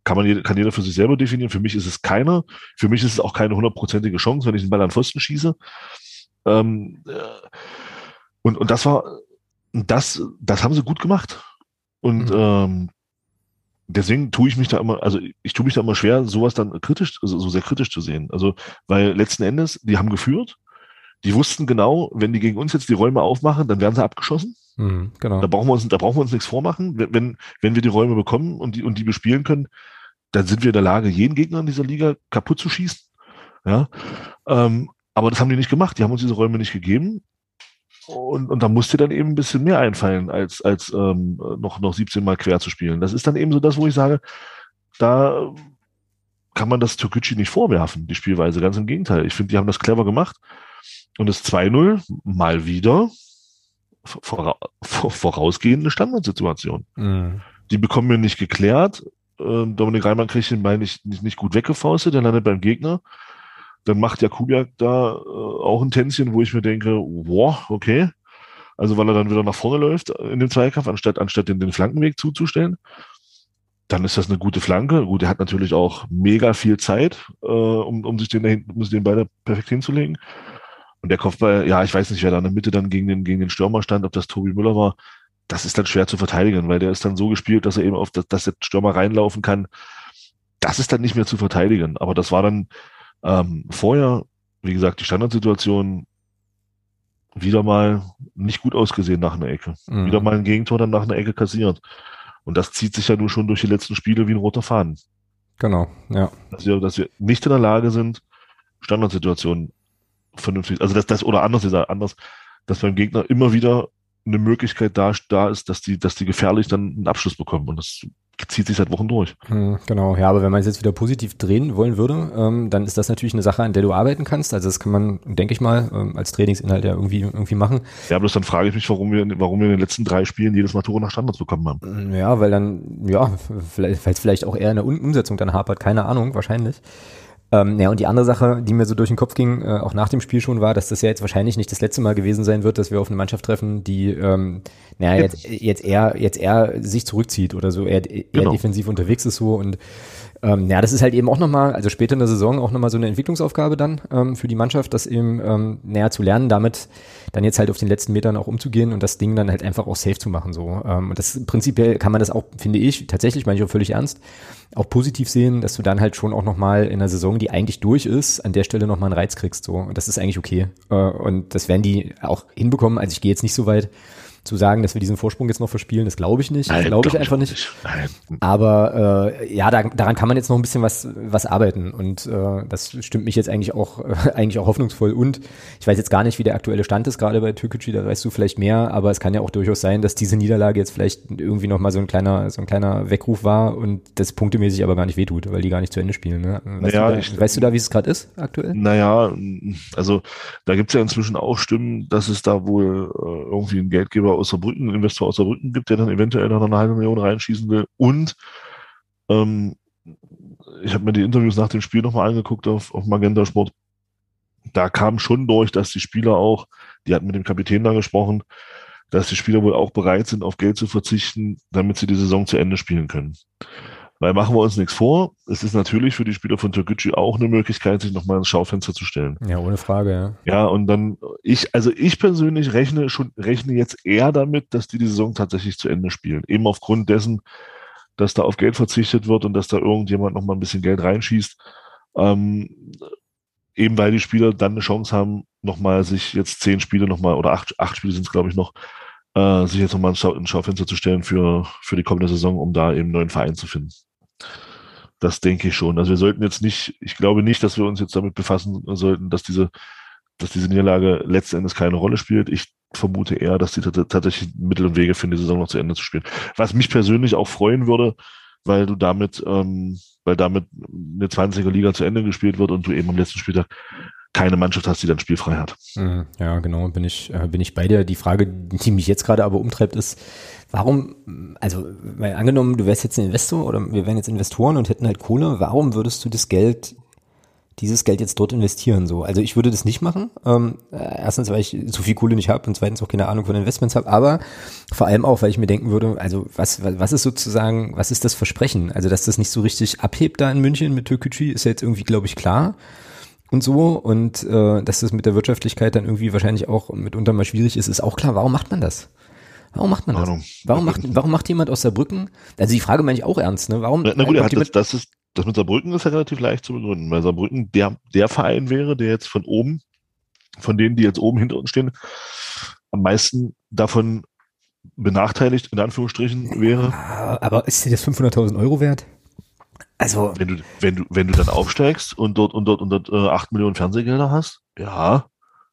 kann man kann jeder für sich selber definieren. Für mich ist es keiner. Für mich ist es auch keine hundertprozentige Chance, wenn ich den Ball an Pfosten schieße. Ähm, äh, und, und das war, das, das haben sie gut gemacht. Und mhm. ähm, deswegen tue ich mich da immer, also ich tue mich da immer schwer, sowas dann kritisch, also so sehr kritisch zu sehen. Also, weil letzten Endes, die haben geführt, die wussten genau, wenn die gegen uns jetzt die Räume aufmachen, dann werden sie abgeschossen. Mhm, genau. Da brauchen wir uns, da brauchen wir uns nichts vormachen. Wenn, wenn wir die Räume bekommen und die, und die bespielen können, dann sind wir in der Lage, jeden Gegner in dieser Liga kaputt zu schießen. Ja. Ähm, aber das haben die nicht gemacht. Die haben uns diese Räume nicht gegeben. Und, und da musste dann eben ein bisschen mehr einfallen, als, als ähm, noch, noch 17 Mal quer zu spielen. Das ist dann eben so das, wo ich sage, da kann man das Türkgücü nicht vorwerfen, die Spielweise. Ganz im Gegenteil. Ich finde, die haben das clever gemacht. Und das 2-0 mal wieder vora vorausgehende Standardsituation. Mhm. Die bekommen wir nicht geklärt. Äh, Dominik Reimann kriegt den Ball nicht, nicht, nicht gut weggefaustet, der landet beim Gegner. Dann macht Jakubiak da äh, auch ein Tänzchen, wo ich mir denke, wow, okay. Also weil er dann wieder nach vorne läuft in dem Zweikampf, anstatt, anstatt den, den Flankenweg zuzustellen. Dann ist das eine gute Flanke. Gut, er hat natürlich auch mega viel Zeit, äh, um, um sich den, dahin, um sich den Ball perfekt hinzulegen. Und der Kopfball, ja, ich weiß nicht, wer da in der Mitte dann gegen den, gegen den Stürmer stand, ob das Tobi Müller war. Das ist dann schwer zu verteidigen, weil der ist dann so gespielt, dass er eben auf das, dass der Stürmer reinlaufen kann. Das ist dann nicht mehr zu verteidigen. Aber das war dann ähm, vorher, wie gesagt, die Standardsituation wieder mal nicht gut ausgesehen nach einer Ecke. Mhm. Wieder mal ein Gegentor dann nach einer Ecke kassiert. Und das zieht sich ja nur schon durch die letzten Spiele wie ein roter Faden. Genau, ja. Dass wir, dass wir nicht in der Lage sind, Standardsituationen vernünftig, also das, das oder anders gesagt, anders, dass beim Gegner immer wieder eine Möglichkeit da, da ist, dass die, dass die gefährlich dann einen Abschluss bekommen. Und das zieht sich seit Wochen durch. Hm, genau, ja, aber wenn man es jetzt wieder positiv drehen wollen würde, ähm, dann ist das natürlich eine Sache, an der du arbeiten kannst. Also das kann man, denke ich mal, ähm, als Trainingsinhalt ja irgendwie, irgendwie machen. Ja, bloß dann frage ich mich, warum wir, warum wir in den letzten drei Spielen jedes Mal Tore nach Standards bekommen haben. Hm, ja, weil dann, ja, vielleicht, weil es vielleicht auch eher in der Umsetzung dann hapert, keine Ahnung, wahrscheinlich. Ähm, ja, und die andere Sache, die mir so durch den Kopf ging, äh, auch nach dem Spiel schon, war, dass das ja jetzt wahrscheinlich nicht das letzte Mal gewesen sein wird, dass wir auf eine Mannschaft treffen, die ähm, naja, jetzt, jetzt eher jetzt eher sich zurückzieht oder so, eher, eher genau. defensiv unterwegs ist so und ähm, ja, das ist halt eben auch nochmal, also später in der Saison auch nochmal so eine Entwicklungsaufgabe dann ähm, für die Mannschaft, das eben ähm, näher zu lernen, damit dann jetzt halt auf den letzten Metern auch umzugehen und das Ding dann halt einfach auch safe zu machen. so. Ähm, und das prinzipiell kann man das auch, finde ich, tatsächlich, meine ich auch völlig ernst, auch positiv sehen, dass du dann halt schon auch nochmal in einer Saison, die eigentlich durch ist, an der Stelle nochmal einen Reiz kriegst. so. Und das ist eigentlich okay. Äh, und das werden die auch hinbekommen. Also ich gehe jetzt nicht so weit, zu sagen, dass wir diesen Vorsprung jetzt noch verspielen, das glaube ich nicht. Glaube ich einfach nicht. Aber äh, ja, da, daran kann man jetzt noch ein bisschen was, was arbeiten. Und äh, das stimmt mich jetzt eigentlich auch, äh, eigentlich auch hoffnungsvoll. Und ich weiß jetzt gar nicht, wie der aktuelle Stand ist, gerade bei Türkgücü, da weißt du vielleicht mehr, aber es kann ja auch durchaus sein, dass diese Niederlage jetzt vielleicht irgendwie nochmal so ein kleiner, so ein kleiner Weckruf war und das punktemäßig aber gar nicht wehtut, weil die gar nicht zu Ende spielen. Ne? Weißt, naja, du da, ich, weißt du da, wie es gerade ist aktuell? Naja, also da gibt es ja inzwischen auch Stimmen, dass es da wohl äh, irgendwie ein Geldgeber Arbeitgeber aus Saarbrücken, einen Investor aus Saarbrücken gibt, der dann eventuell noch eine halbe Million reinschießen will. Und ähm, ich habe mir die Interviews nach dem Spiel nochmal angeguckt auf, auf Magenta Sport. Da kam schon durch, dass die Spieler auch, die hatten mit dem Kapitän da gesprochen, dass die Spieler wohl auch bereit sind, auf Geld zu verzichten, damit sie die Saison zu Ende spielen können. Weil machen wir uns nichts vor, es ist natürlich für die Spieler von Türkgücü auch eine Möglichkeit, sich nochmal ins Schaufenster zu stellen. Ja, ohne Frage, ja. Ja, und dann, ich, also ich persönlich rechne schon, rechne jetzt eher damit, dass die die Saison tatsächlich zu Ende spielen. Eben aufgrund dessen, dass da auf Geld verzichtet wird und dass da irgendjemand nochmal ein bisschen Geld reinschießt. Ähm, eben weil die Spieler dann eine Chance haben, nochmal sich jetzt zehn Spiele nochmal, oder acht, acht Spiele sind es, glaube ich, noch, äh, sich jetzt nochmal ins Schaufenster zu stellen für, für die kommende Saison, um da eben einen neuen Verein zu finden. Das denke ich schon. Also wir sollten jetzt nicht, ich glaube nicht, dass wir uns jetzt damit befassen sollten, dass diese, dass diese Niederlage letzten Endes keine Rolle spielt. Ich vermute eher, dass die tatsächlich Mittel und Wege finden, die Saison noch zu Ende zu spielen. Was mich persönlich auch freuen würde, weil du damit, ähm, weil damit eine 20er Liga zu Ende gespielt wird und du eben am letzten Spieltag keine Mannschaft hast, die dann spielfrei hat. Mhm. Ja, genau, bin ich, äh, bin ich bei dir. Die Frage, die mich jetzt gerade aber umtreibt, ist, warum, also, weil angenommen, du wärst jetzt ein Investor oder wir wären jetzt Investoren und hätten halt Kohle, warum würdest du das Geld dieses Geld jetzt dort investieren. So, also ich würde das nicht machen. Ähm, äh, erstens, weil ich so viel Kohle nicht habe und zweitens auch keine Ahnung von Investments habe. Aber vor allem auch, weil ich mir denken würde, also was, was ist sozusagen, was ist das Versprechen? Also dass das nicht so richtig abhebt da in München mit Türkgücü ist ja jetzt irgendwie, glaube ich, klar und so und äh, dass das mit der Wirtschaftlichkeit dann irgendwie wahrscheinlich auch mitunter mal schwierig ist, ist auch klar. Warum macht man das? Warum macht man das? Warum macht, warum macht jemand aus Saarbrücken? Also die Frage meine ich auch ernst, ne? Warum? Na, na gut, er hat das, das ist, das mit Saarbrücken ist ja relativ leicht zu begründen, weil Saarbrücken der, der Verein wäre, der jetzt von oben, von denen, die jetzt oben hinter uns stehen, am meisten davon benachteiligt, in Anführungsstrichen, wäre. Aber ist dir das 500.000 Euro wert? Also. Wenn du, wenn du, wenn du dann aufsteigst und dort, und dort, und dort äh, 8 Millionen Fernsehgelder hast, ja,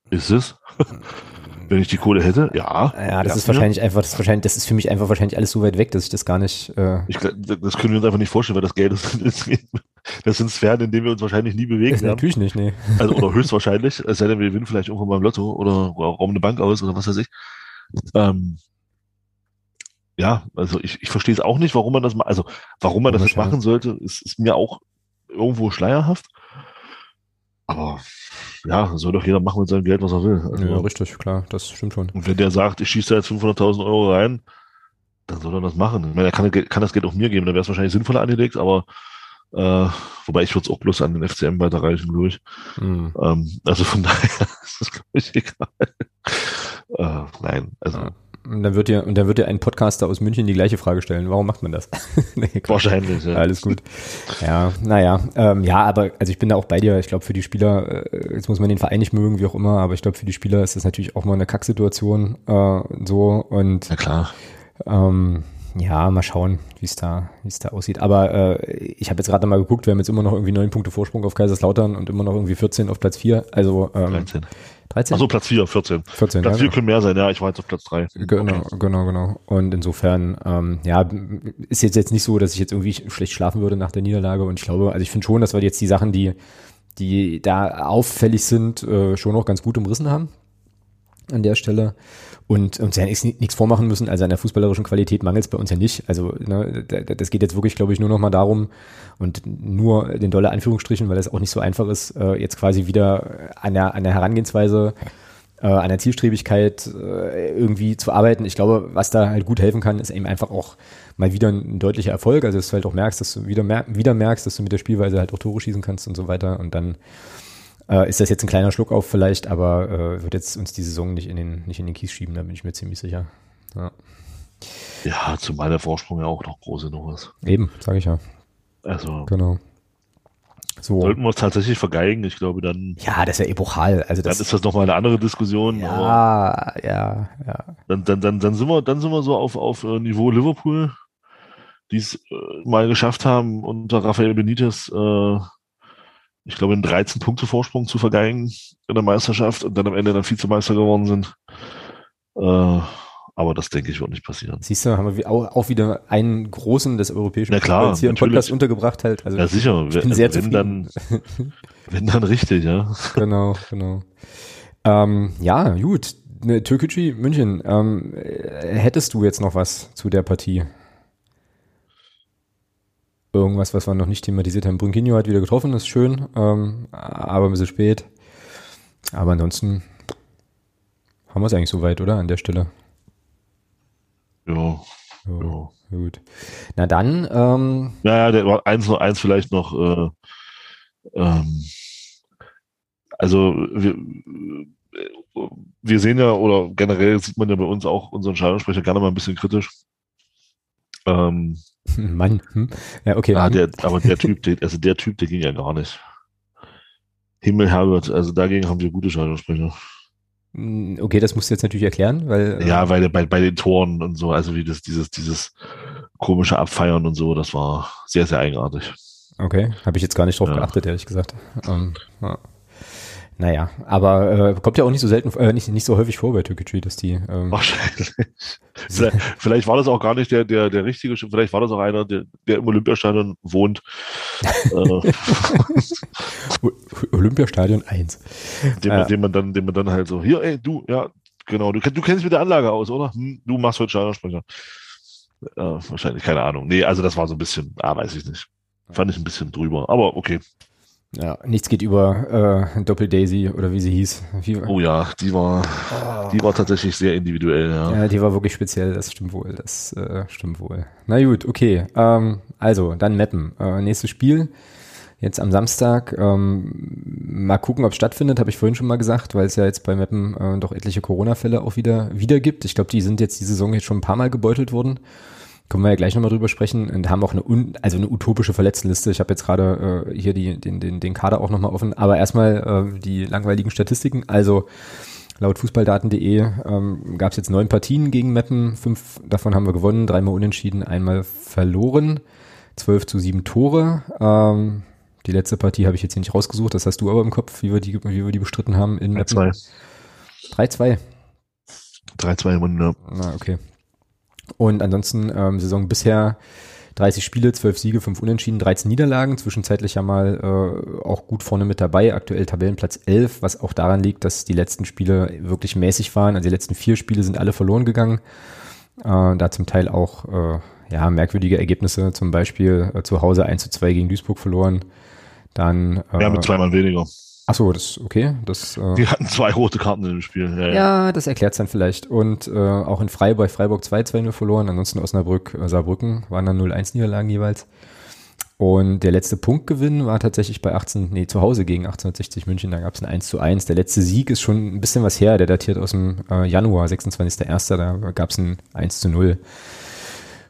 ist es. wenn ich die Kohle hätte, ja. Ja, das ist wahrscheinlich einfach, das ist wahrscheinlich, das ist für mich einfach wahrscheinlich alles so weit weg, dass ich das gar nicht. Äh ich, das können wir uns einfach nicht vorstellen, weil das Geld ist, das sind Sphären, in denen wir uns wahrscheinlich nie bewegen werden. Natürlich nicht, nee. Also, oder höchstwahrscheinlich, es sei denn, wir gewinnen vielleicht irgendwann beim Lotto oder, oder rauben eine Bank aus oder was weiß ich. Ähm, ja, also ich, ich verstehe es auch nicht, warum man das also warum man das nicht machen sollte, ist, ist mir auch irgendwo schleierhaft. Aber ja, soll doch jeder machen mit seinem Geld, was er will. Also, ja, richtig, klar, das stimmt schon. Und wenn der sagt, ich schieße da jetzt 500.000 Euro rein, dann soll er das machen. Ich meine, er kann, kann das Geld auch mir geben, dann wäre es wahrscheinlich sinnvoller angelegt, aber äh, wobei ich würde es auch bloß an den FCM weiterreichen, glaube ich. Mhm. Ähm, also von daher ist das, glaube ich, egal. äh, nein, also. Ja. Und dann wird dir, und dann wird dir ein Podcaster aus München die gleiche Frage stellen. Warum macht man das? nee, Wahrscheinlich, ja. Alles gut. Ja, naja. Ähm, ja, aber also ich bin da auch bei dir. Ich glaube, für die Spieler, äh, jetzt muss man den Verein nicht mögen, wie auch immer, aber ich glaube, für die Spieler ist das natürlich auch mal eine Kacksituation äh, so. Und ja, klar. Ähm, ja, mal schauen, wie es da, wie es da aussieht. Aber äh, ich habe jetzt gerade mal geguckt, wir haben jetzt immer noch irgendwie neun Punkte Vorsprung auf Kaiserslautern und immer noch irgendwie 14 auf Platz 4. Also ähm, 13. 13? Achso, Platz 4, 14. 14 Platz ja, 4 genau. können mehr sein, ja, ich war jetzt auf Platz 3. Genau, okay. genau, genau. Und insofern, ähm, ja, ist jetzt jetzt nicht so, dass ich jetzt irgendwie schlecht schlafen würde nach der Niederlage. Und ich glaube, also ich finde schon, dass wir jetzt die Sachen, die, die da auffällig sind, äh, schon noch ganz gut umrissen haben an der Stelle. Und uns ja nichts vormachen müssen. Also an der fußballerischen Qualität mangelt es bei uns ja nicht. Also ne, das geht jetzt wirklich, glaube ich, nur noch mal darum und nur den dolle Anführungsstrichen, weil das auch nicht so einfach ist, äh, jetzt quasi wieder an der, an der Herangehensweise, äh, an der Zielstrebigkeit äh, irgendwie zu arbeiten. Ich glaube, was da halt gut helfen kann, ist eben einfach auch mal wieder ein deutlicher Erfolg. Also dass du halt auch merkst, dass du wieder, mer wieder merkst, dass du mit der Spielweise halt auch Tore schießen kannst und so weiter. Und dann äh, ist das jetzt ein kleiner Schluck auf vielleicht, aber äh, wird jetzt uns die Saison nicht in den, nicht in den Kies schieben, da bin ich mir ziemlich sicher. Ja, ja zumal der Vorsprung ja auch noch groß genug ist. Eben, sage ich ja. Also. Genau. So. Sollten wir es tatsächlich vergeigen, ich glaube dann. Ja, das ist ja epochal. Also das, dann ist das nochmal eine andere Diskussion. Ja, ja, ja. Dann, dann, dann, dann, sind wir, dann sind wir so auf, auf äh, Niveau Liverpool, die es äh, mal geschafft haben, unter Rafael Benitez äh, ich glaube, einen 13 Punkte Vorsprung zu vergeigen in der Meisterschaft und dann am Ende dann Vizemeister geworden sind. Äh, aber das denke ich wird nicht passieren. Siehst du, haben wir auch, auch wieder einen großen des europäischen Na klar, hier im Podcast untergebracht halt. Also ja sicher, ich bin sehr wenn dann, wenn dann richtig, ja. Genau, genau. Ähm, ja, gut. Ne, Türkgücü, München. Ähm, hättest du jetzt noch was zu der Partie? Irgendwas, was wir noch nicht thematisiert haben. Brunkinho hat wieder getroffen, ist schön, ähm, aber ein bisschen spät. Aber ansonsten haben wir es eigentlich soweit, oder? An der Stelle. Ja. ja. Gut. Na dann. Ähm, ja, der war eins eins vielleicht noch. Äh, ähm, also wir, wir sehen ja oder generell sieht man ja bei uns auch unseren Stadionsprecher gerne mal ein bisschen kritisch. Ähm, Mann, hm? ja, okay. Ah, der, aber der Typ, der, also der Typ, der ging ja gar nicht. Himmel Herbert, also dagegen haben wir gute Scheidungssprecher. Hm, okay, das musst du jetzt natürlich erklären, weil. Ja, äh, weil bei, bei den Toren und so, also wie das, dieses, dieses komische Abfeiern und so, das war sehr, sehr eigenartig. Okay, habe ich jetzt gar nicht drauf ja. geachtet, ehrlich gesagt. Ähm, ja. Naja, aber äh, kommt ja auch nicht so selten, äh, nicht, nicht so häufig vor bei Türkgücü, dass die. Ähm, Wahrscheinlich. vielleicht, vielleicht war das auch gar nicht der, der, der richtige, vielleicht war das auch einer, der, der im Olympiastadion wohnt. Äh. Olympiastadion 1. Den, äh, den, man dann, den man dann halt so, hier, ey, du, ja, genau, du, du kennst mit der Anlage aus, oder? Hm, du machst heute Stadionsprecher. Äh, wahrscheinlich, keine Ahnung. Nee, also das war so ein bisschen, ah, weiß ich nicht. Fand ich ein bisschen drüber, aber okay. Ja, nichts geht über äh, Doppel Daisy oder wie sie hieß. Wie, oh ja, die war, oh. die war tatsächlich sehr individuell. Ja. ja, die war wirklich speziell. Das stimmt wohl. Das äh, stimmt wohl. Na gut, okay. Ähm, also dann Mappen. Äh, nächstes Spiel jetzt am Samstag. Ähm, mal gucken, ob es stattfindet, habe ich vorhin schon mal gesagt, weil es ja jetzt bei Mappen äh, doch etliche Corona-Fälle auch wieder, wieder gibt. Ich glaube, die sind jetzt die Saison jetzt schon ein paar Mal gebeutelt worden. Können wir ja gleich nochmal drüber sprechen und haben auch eine, un, also eine utopische Verletztenliste. Ich habe jetzt gerade äh, hier die, den, den, den Kader auch nochmal offen. Aber erstmal äh, die langweiligen Statistiken. Also laut fußballdaten.de ähm, gab es jetzt neun Partien gegen Meppen. Fünf davon haben wir gewonnen, dreimal unentschieden, einmal verloren. Zwölf zu sieben Tore. Ähm, die letzte Partie habe ich jetzt hier nicht rausgesucht, das hast du aber im Kopf, wie wir die, wie wir die bestritten haben in 3-2. 3-2. 3-2 gewonnen, ja. Ah, okay. Und ansonsten ähm, Saison bisher 30 Spiele, 12 Siege, 5 Unentschieden, 13 Niederlagen, zwischenzeitlich ja mal äh, auch gut vorne mit dabei, aktuell Tabellenplatz 11, was auch daran liegt, dass die letzten Spiele wirklich mäßig waren. Also die letzten vier Spiele sind alle verloren gegangen. Äh, da zum Teil auch äh, ja, merkwürdige Ergebnisse, zum Beispiel äh, zu Hause 1 zu 2 gegen Duisburg verloren. Dann, äh, ja, mit zweimal weniger. Ach so, das okay. Das, äh, die hatten zwei rote Karten in dem Spiel. Ja, ja. ja das erklärt es dann vielleicht. Und äh, auch in Freiburg, Freiburg 2-2-0 verloren, ansonsten Osnabrück, äh, Saarbrücken waren dann 0-1 Niederlagen jeweils. Und der letzte Punktgewinn war tatsächlich bei 18, nee, zu Hause gegen 1860 München, da gab es ein 1 zu 1. Der letzte Sieg ist schon ein bisschen was her, der datiert aus dem äh, Januar, 26.01., da gab es ein 1 zu 0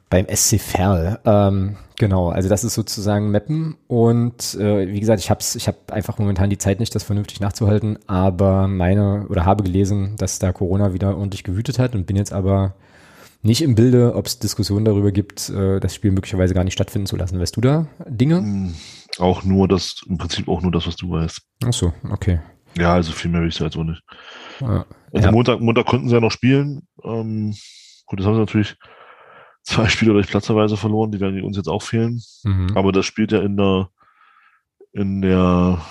beim SC Verl. Ähm, genau, also das ist sozusagen Mappen und äh, wie gesagt, ich habe ich hab einfach momentan die Zeit nicht, das vernünftig nachzuhalten, aber meine oder habe gelesen, dass da Corona wieder ordentlich gewütet hat und bin jetzt aber nicht im Bilde, ob es Diskussionen darüber gibt, äh, das Spiel möglicherweise gar nicht stattfinden zu lassen. Weißt du da Dinge? Hm, auch nur das, im Prinzip auch nur das, was du weißt. Ach so, okay. Ja, also viel mehr will ich da jetzt auch nicht. Ah, also ja. Montag, Montag konnten sie ja noch spielen. Ähm, gut, das haben sie natürlich zwei Spieler durch Platzerweise verloren, die dann uns jetzt auch fehlen. Mhm. Aber das spielt ja in der, in der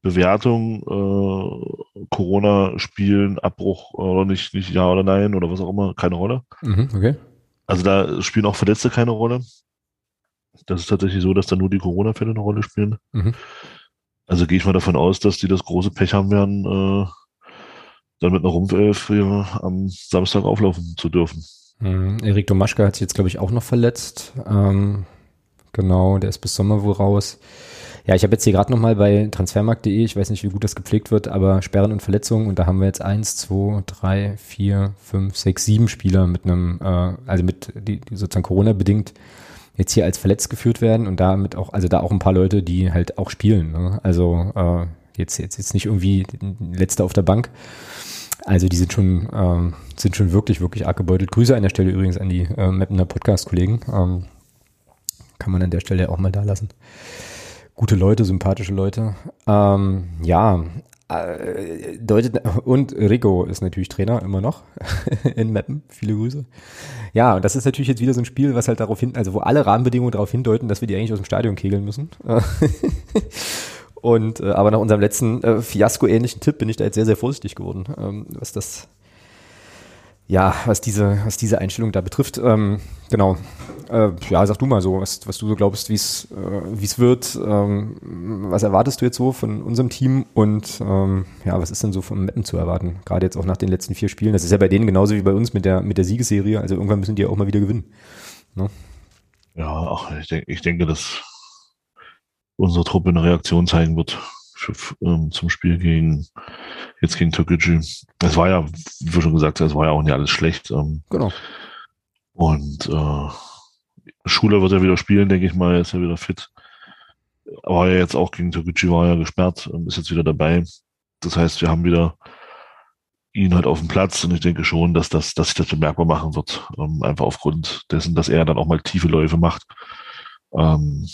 Bewertung äh, Corona-Spielen, Abbruch oder nicht, nicht ja oder nein oder was auch immer, keine Rolle. Mhm, okay. Also da spielen auch Verletzte keine Rolle. Das ist tatsächlich so, dass da nur die Corona-Fälle eine Rolle spielen. Mhm. Also gehe ich mal davon aus, dass die das große Pech haben werden, äh, dann mit einer Rumpfelf am Samstag auflaufen zu dürfen. Mhm. Erik Domaschke hat sich jetzt, glaube ich, auch noch verletzt. Ähm, genau, der ist bis Sommer wohl raus. Ja, ich habe jetzt hier gerade nochmal bei transfermarkt.de, ich weiß nicht, wie gut das gepflegt wird, aber Sperren und Verletzungen und da haben wir jetzt eins, zwei, drei, vier, fünf, sechs, sieben Spieler mit einem, äh, also mit, die, die sozusagen Corona-bedingt jetzt hier als verletzt geführt werden und damit auch, also da auch ein paar Leute, die halt auch spielen. Ne? Also äh, jetzt, jetzt, jetzt nicht irgendwie letzte auf der Bank. Also die sind schon, ähm, sind schon wirklich, wirklich arg gebeutelt. Grüße an der Stelle übrigens an die äh, Mapner Podcast-Kollegen. Ähm, kann man an der Stelle auch mal da lassen. Gute Leute, sympathische Leute. Ähm, ja, äh, deutet, und Rico ist natürlich Trainer immer noch in Mappen. Viele Grüße. Ja, und das ist natürlich jetzt wieder so ein Spiel, was halt darauf hin, also wo alle Rahmenbedingungen darauf hindeuten, dass wir die eigentlich aus dem Stadion kegeln müssen. Und äh, aber nach unserem letzten äh, Fiasko-ähnlichen Tipp bin ich da jetzt sehr, sehr vorsichtig geworden, ähm, was das, ja, was diese, was diese Einstellung da betrifft. Ähm, genau. Äh, ja, sag du mal so, was, was du so glaubst, wie es äh, es wird. Ähm, was erwartest du jetzt so von unserem Team und ähm, ja, was ist denn so vom Mappen zu erwarten? Gerade jetzt auch nach den letzten vier Spielen. Das ist ja bei denen genauso wie bei uns mit der mit der Siegesserie. Also irgendwann müssen die ja auch mal wieder gewinnen. Ne? Ja, ach, ich, denk, ich denke, dass unsere Truppe eine Reaktion zeigen wird ähm, zum Spiel gegen jetzt gegen Türkgücü. Es war ja, wie schon gesagt es war ja auch nicht alles schlecht. Ähm, genau. Und äh, Schuler wird ja wieder spielen, denke ich mal, er ist ja wieder fit. War ja jetzt auch gegen Türkgücü, war ja gesperrt, ähm, ist jetzt wieder dabei. Das heißt, wir haben wieder ihn halt auf dem Platz und ich denke schon, dass das, dass sich das bemerkbar machen wird. Einfach aufgrund dessen, dass er dann auch mal tiefe Läufe macht. Ähm,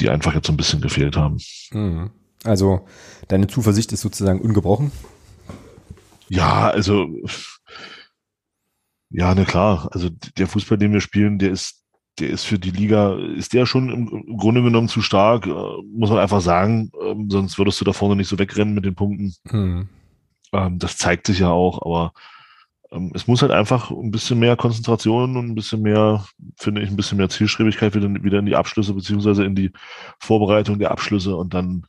die einfach jetzt so ein bisschen gefehlt haben. Mhm. Also deine Zuversicht ist sozusagen ungebrochen? Ja, also ja, na klar. Also der Fußball, den wir spielen, der ist, der ist für die Liga, ist der schon im, Grunde genommen zu stark, äh, muss man einfach sagen. Ähm, sonst würdest du da vorne nicht so wegrennen mit den Punkten. Ähm, das zeigt sich ja auch, aber es muss halt einfach ein bisschen mehr Konzentration und ein bisschen mehr, finde ich, ein bisschen mehr Zielstrebigkeit wieder, wieder in die Abschlüsse beziehungsweise in die Vorbereitung der Abschlüsse und dann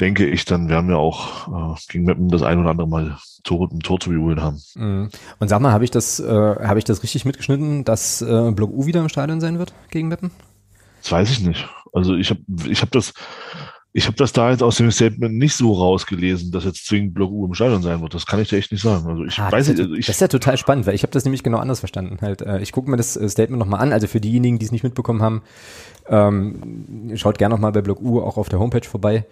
denke ich, dann werden wir auch äh, gegen Meppen das ein oder andere Mal Tor, ein Tor zu beholen haben. Mhm. Und sag mal, habe ich das, äh, habe ich das richtig mitgeschnitten, dass äh, Block U wieder im Stadion sein wird gegen Meppen? Das weiß ich nicht. Also ich habe ich hab das, ich habe das da jetzt aus dem Statement nicht so rausgelesen, dass jetzt zwingend Block U im Stadion sein wird. Das kann ich dir echt nicht sagen. Also ich ah, weiß das, nicht. Also ich, das ist ja total spannend, weil ich habe das nämlich genau anders verstanden. Halt, äh, ich gucke mir das äh, Statement nochmal an. Also für diejenigen, die es nicht mitbekommen haben, ähm, schaut gerne nochmal bei Block U auch auf der Homepage vorbei.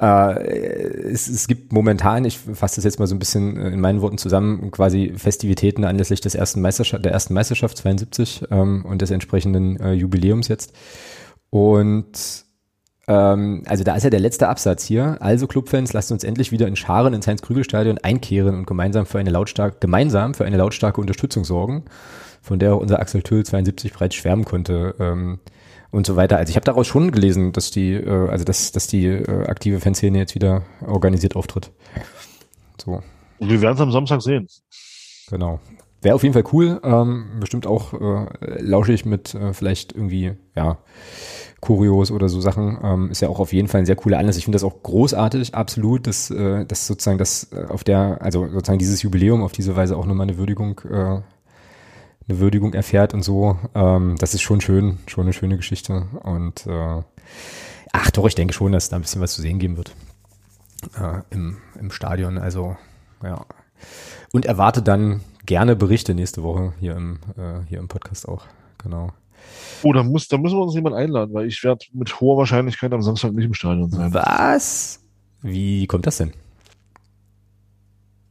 Äh, es, es gibt momentan, ich fasse das jetzt mal so ein bisschen äh, in meinen Worten zusammen, quasi Festivitäten anlässlich des ersten Meisterschaft, der ersten Meisterschaft 72 ähm, und des entsprechenden äh, Jubiläums jetzt. Und ähm, also da ist ja der letzte Absatz hier. Also Clubfans, lasst uns endlich wieder in Scharen ins Heinz-Krügel-Stadion einkehren und gemeinsam für eine lautstarke, gemeinsam für eine lautstarke Unterstützung sorgen, von der auch unser Axel Tüll 72 bereits schwärmen konnte. Ähm, und so weiter. Also ich habe daraus schon gelesen, dass die, äh, also dass, dass die äh, aktive Fanszene jetzt wieder organisiert auftritt. So. Und wir werden es am Samstag sehen. Genau. Wäre auf jeden Fall cool. Ähm, bestimmt auch äh, lauschig mit äh, vielleicht irgendwie, ja, Kurios oder so Sachen. Ähm, ist ja auch auf jeden Fall ein sehr cooler Anlass. Ich finde das auch großartig, absolut, dass, äh, dass sozusagen das äh, auf der, also sozusagen dieses Jubiläum auf diese Weise auch nochmal eine Würdigung äh, eine Würdigung erfährt und so. Ähm, das ist schon schön, schon eine schöne Geschichte. Und äh, ach doch, ich denke schon, dass da ein bisschen was zu sehen geben wird äh, im, im Stadion. Also ja. Und erwarte dann gerne Berichte nächste Woche hier im, äh, hier im Podcast auch. Genau. Oh, da, muss, da müssen wir uns jemand einladen, weil ich werde mit hoher Wahrscheinlichkeit am Samstag nicht im Stadion sein. Was? Wie kommt das denn?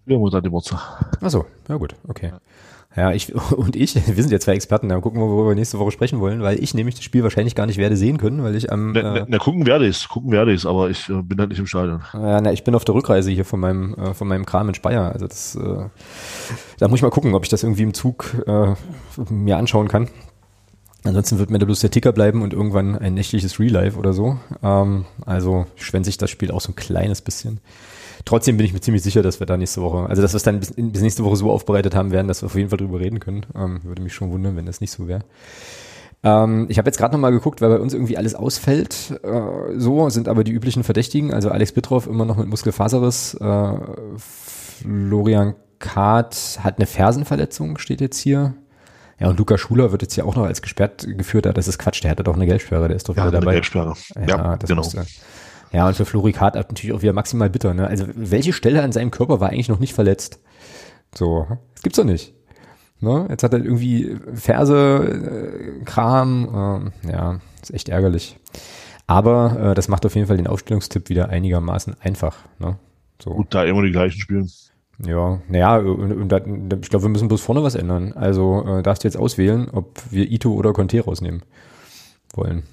Haben die Geburtstag. Achso, ja gut, okay. Ja. Ja, ich und ich, wir sind ja zwei Experten, da gucken wir, worüber wir nächste Woche sprechen wollen, weil ich nämlich das Spiel wahrscheinlich gar nicht werde sehen können, weil ich am. Na, äh, na gucken werde ich gucken werde ich aber ich äh, bin halt nicht im Stadion. Ja, na, ich bin auf der Rückreise hier von meinem, äh, von meinem Kram in Speyer. Also das, äh, da muss ich mal gucken, ob ich das irgendwie im Zug äh, mir anschauen kann. Ansonsten wird mir da bloß der Ticker bleiben und irgendwann ein nächtliches Real Life oder so. Ähm, also schwänze ich das Spiel auch so ein kleines bisschen. Trotzdem bin ich mir ziemlich sicher, dass wir da nächste Woche, also dass wir es dann bis, bis nächste Woche so aufbereitet haben werden, dass wir auf jeden Fall drüber reden können. Ähm, würde mich schon wundern, wenn das nicht so wäre. Ähm, ich habe jetzt gerade nochmal geguckt, weil bei uns irgendwie alles ausfällt. Äh, so sind aber die üblichen Verdächtigen. Also Alex Bittroff immer noch mit Muskelfaserriss. Äh, Florian Kahrt hat eine Fersenverletzung, steht jetzt hier. Ja, und Luca Schuler wird jetzt hier auch noch als gesperrt geführt. Das ist Quatsch, der hatte doch eine Gelbsperre, der ist doch ja, wieder dabei. Eine Gelbsperre. Ja, ja das genau. Musste, ja, und für Flori Kart natürlich auch wieder maximal bitter. Ne? Also welche Stelle an seinem Körper war eigentlich noch nicht verletzt? So, das gibt's doch nicht. Ne? Jetzt hat er irgendwie Ferse, äh, Kram, äh, ja, ist echt ärgerlich. Aber äh, das macht auf jeden Fall den Aufstellungstipp wieder einigermaßen einfach. Ne? So. Gut, da immer die gleichen spielen. Ja, naja, ich glaube, wir müssen bloß vorne was ändern. Also äh, darfst du jetzt auswählen, ob wir Ito oder Conte rausnehmen wollen.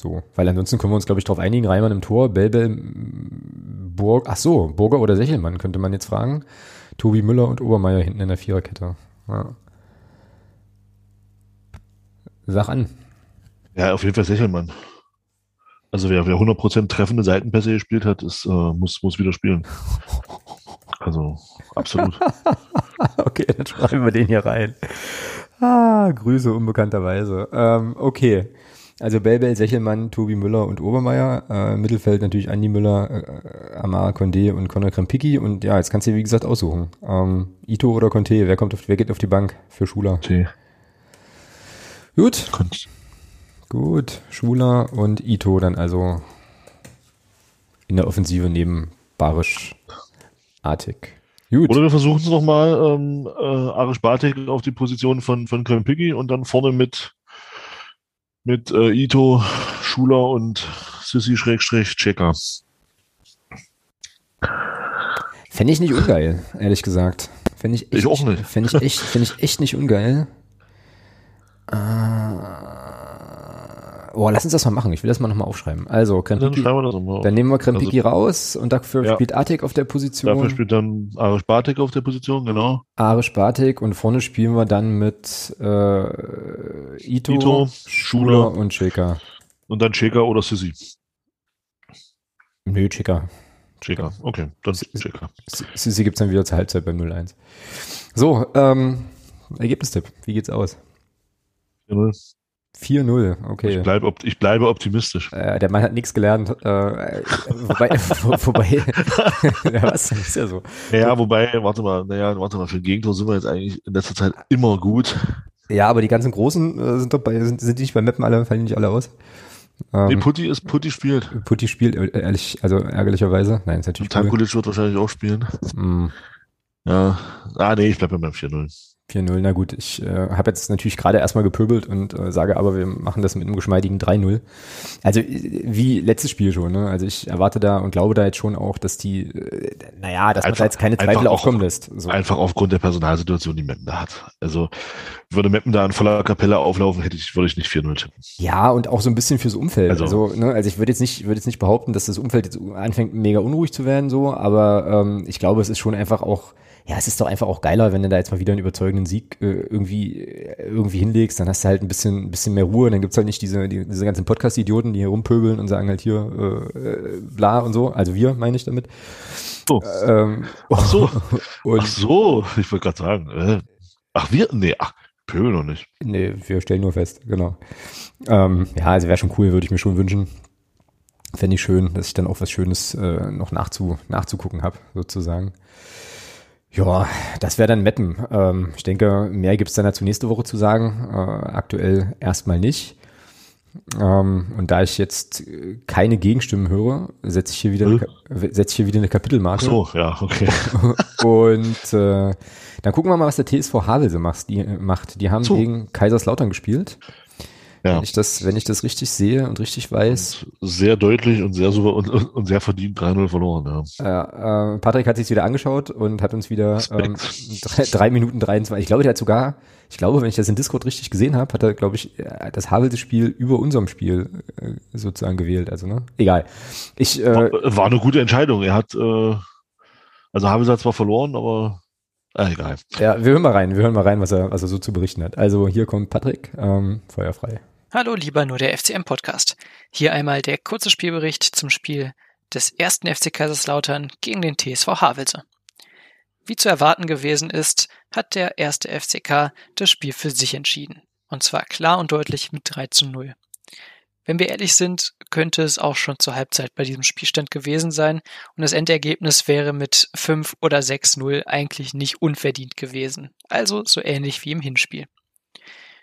So, weil ansonsten können wir uns, glaube ich, darauf einigen, Reimann im Tor, Belbel, Burg, ach so, Burger oder Sechelmann könnte man jetzt fragen. Tobi Müller und Obermeier hinten in der Viererkette. Ja. Sag an. Ja, auf jeden Fall Sechelmann. Also wer, wer 100% treffende Seitenpässe gespielt hat, ist, äh, muss, muss wieder spielen. Also, absolut. okay, dann schreiben wir den hier rein. Ah, Grüße unbekannterweise. Ähm, okay. Also Belbel, Sechelmann, Tobi Müller und Obermeier. Äh, Mittelfeld natürlich Andi Müller, äh, Amar Condé und Conor Krempicki. Und ja, jetzt kannst du dir wie gesagt aussuchen. Ähm, Ito oder Conte, wer kommt auf, wer geht auf die Bank für Schuler? Conte. Gut. Conte. Gut, Schuler und Ito dann also in der Offensive neben Barisch Artig. Gut. Oder wir versuchen es nochmal, ähm, äh, Arisch Bartik auf die Position von, von Krempicki und dann vorne mit mit äh, Ito, Schuler und Sissy Schrägstrich Checker. Fände ich nicht ungeil, ehrlich gesagt. Fände ich, echt, ich auch nicht. Fände ich, echt, fänd ich echt nicht ungeil. Äh, Oh, lass uns das mal machen. Ich will das mal nochmal aufschreiben. Also, Krempiki, dann, dann, nehmen wir Krempiki also, raus und dafür ja. spielt Artik auf der Position. Dafür spielt dann Arisch Bartik auf der Position, genau. Arisch Bartik und vorne spielen wir dann mit äh, Ito, Ito Schuler und Cheka. Und dann Cheka oder Sissi. Nö, Cheka. Checker. Okay, dann Checker. Sissi gibt es dann wieder zur Halbzeit beim 0-1. So, ähm, Ergebnistipp. Wie geht's aus? 4-0. 4-0, okay. Ich, bleib, ich bleibe optimistisch. Äh, der Mann hat nichts gelernt. Äh, wobei, wobei ja, was, ist ja so. Ja, wobei, warte mal, naja, warte mal, für ein Gegentor sind wir jetzt eigentlich in letzter Zeit immer gut. Ja, aber die ganzen Großen äh, sind doch bei, sind, sind die nicht bei Mappen alle, fallen die nicht alle aus? Ähm, nee, Putti ist, Putti spielt. Putti spielt, äh, ehrlich, also ärgerlicherweise. Nein, ist natürlich Tankulic cool. wird wahrscheinlich auch spielen. Mm. Ja, ah nee, ich bleibe beim 4-0. 4-0, na gut, ich äh, habe jetzt natürlich gerade erstmal gepöbelt und äh, sage aber, wir machen das mit einem geschmeidigen 3-0. Also wie letztes Spiel schon, ne? Also ich erwarte da und glaube da jetzt schon auch, dass die, äh, naja, dass einfach, man da jetzt keine Zweifel aufkommen lässt. So. Einfach aufgrund der Personalsituation, die Meppen da hat. Also würde Meppen da in voller Kapelle auflaufen, hätte ich, würde ich nicht 4-0 tippen. Ja, und auch so ein bisschen fürs Umfeld. Also, also, ne, also ich würde jetzt nicht, würde jetzt nicht behaupten, dass das Umfeld jetzt anfängt mega unruhig zu werden, so, aber ähm, ich glaube, es ist schon einfach auch ja, es ist doch einfach auch geiler, wenn du da jetzt mal wieder einen überzeugenden Sieg äh, irgendwie, äh, irgendwie hinlegst, dann hast du halt ein bisschen, ein bisschen mehr Ruhe, dann gibt's halt nicht diese, die, diese ganzen Podcast-Idioten, die hier rumpöbeln und sagen halt hier äh, äh bla und so, also wir meine ich damit. Oh. Ähm, ach so, ach so, ich wollte gerade sagen, äh, ach wir, nee, ach, pöbeln noch nicht. Nee, wir stellen nur fest, genau. Ähm, ja, also wäre schon cool, würde ich mir schon wünschen. Fände ich schön, dass ich dann auch was Schönes noch nachzu, nachzugucken habe, sozusagen. Ja, das wäre dann Meppen. Ähm, ich denke, mehr gibt's dann dazu nächste Woche zu sagen. Äh, aktuell erstmal nicht. Ähm, und da ich jetzt keine Gegenstimmen höre, setze ich hier wieder, hm? eine, setze ich hier wieder eine Kapitelmarke. Ach so, ja, okay. und äh, dann gucken wir mal, was der TSV Havelse macht. Die, macht. die haben so. gegen Kaiserslautern gespielt. Ja. Wenn ich das, wenn ich das richtig sehe und richtig weiß. Und sehr deutlich und sehr super und, und sehr verdient 3-0 verloren, ja. Äh, äh, Patrick hat sich wieder angeschaut und hat uns wieder ähm, drei, drei, Minuten 23. Ich glaube, der hat sogar, ich glaube, wenn ich das in Discord richtig gesehen habe, hat er, glaube ich, äh, das Havelse-Spiel über unserem Spiel äh, sozusagen gewählt. Also, ne? Egal. Ich, äh, war, war eine gute Entscheidung. Er hat, äh, also Havelse hat zwar verloren, aber Ah, egal. Ja, wir hören mal rein, wir hören mal rein, was er, was er so zu berichten hat. Also hier kommt Patrick, ähm, feuerfrei. Hallo, lieber nur der FCM-Podcast. Hier einmal der kurze Spielbericht zum Spiel des ersten FC Kaiserslautern gegen den TSV Havelse. Wie zu erwarten gewesen ist, hat der erste FCK das Spiel für sich entschieden. Und zwar klar und deutlich mit 3 zu 0. Wenn wir ehrlich sind, könnte es auch schon zur Halbzeit bei diesem Spielstand gewesen sein und das Endergebnis wäre mit 5 oder 6-0 eigentlich nicht unverdient gewesen. Also so ähnlich wie im Hinspiel.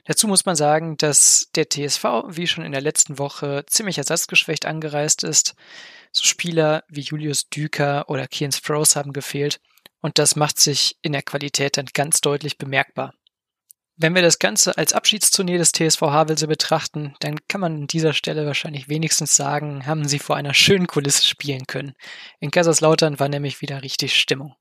Dazu muss man sagen, dass der TSV, wie schon in der letzten Woche, ziemlich ersatzgeschwächt angereist ist. So Spieler wie Julius Düker oder Kian Sprouse haben gefehlt und das macht sich in der Qualität dann ganz deutlich bemerkbar. Wenn wir das Ganze als Abschiedstournee des TSV Havelse betrachten, dann kann man an dieser Stelle wahrscheinlich wenigstens sagen, haben sie vor einer schönen Kulisse spielen können. In Kaiserslautern war nämlich wieder richtig Stimmung.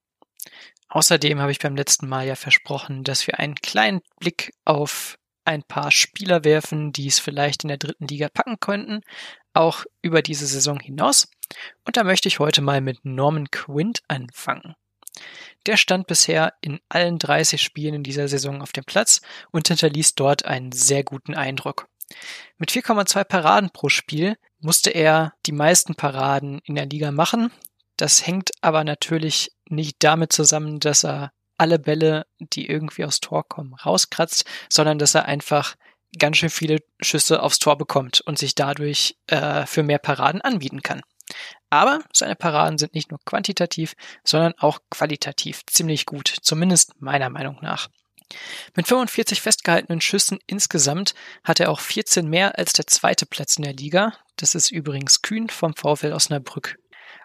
Außerdem habe ich beim letzten Mal ja versprochen, dass wir einen kleinen Blick auf ein paar Spieler werfen, die es vielleicht in der dritten Liga packen könnten, auch über diese Saison hinaus. Und da möchte ich heute mal mit Norman Quint anfangen. Der stand bisher in allen 30 Spielen in dieser Saison auf dem Platz und hinterließ dort einen sehr guten Eindruck. Mit 4,2 Paraden pro Spiel musste er die meisten Paraden in der Liga machen. Das hängt aber natürlich nicht damit zusammen, dass er alle Bälle, die irgendwie aufs Tor kommen, rauskratzt, sondern dass er einfach ganz schön viele Schüsse aufs Tor bekommt und sich dadurch äh, für mehr Paraden anbieten kann. Aber seine Paraden sind nicht nur quantitativ, sondern auch qualitativ ziemlich gut, zumindest meiner Meinung nach. Mit 45 festgehaltenen Schüssen insgesamt hat er auch 14 mehr als der zweite Platz in der Liga. Das ist übrigens Kühn vom VfL Osnabrück.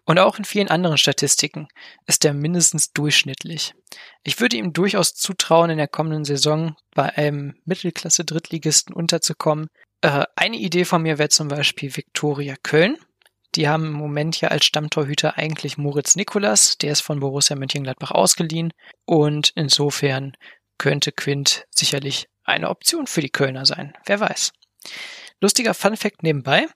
Und auch in vielen anderen Statistiken ist er mindestens durchschnittlich. Ich würde ihm durchaus zutrauen, in der kommenden Saison bei einem Mittelklasse-Drittligisten unterzukommen. Äh, eine Idee von mir wäre zum Beispiel Viktoria Köln. Die haben im Moment ja als Stammtorhüter eigentlich Moritz Nikolas, der ist von Borussia Mönchengladbach ausgeliehen und insofern könnte Quint sicherlich eine Option für die Kölner sein. Wer weiß. Lustiger Funfact nebenbei.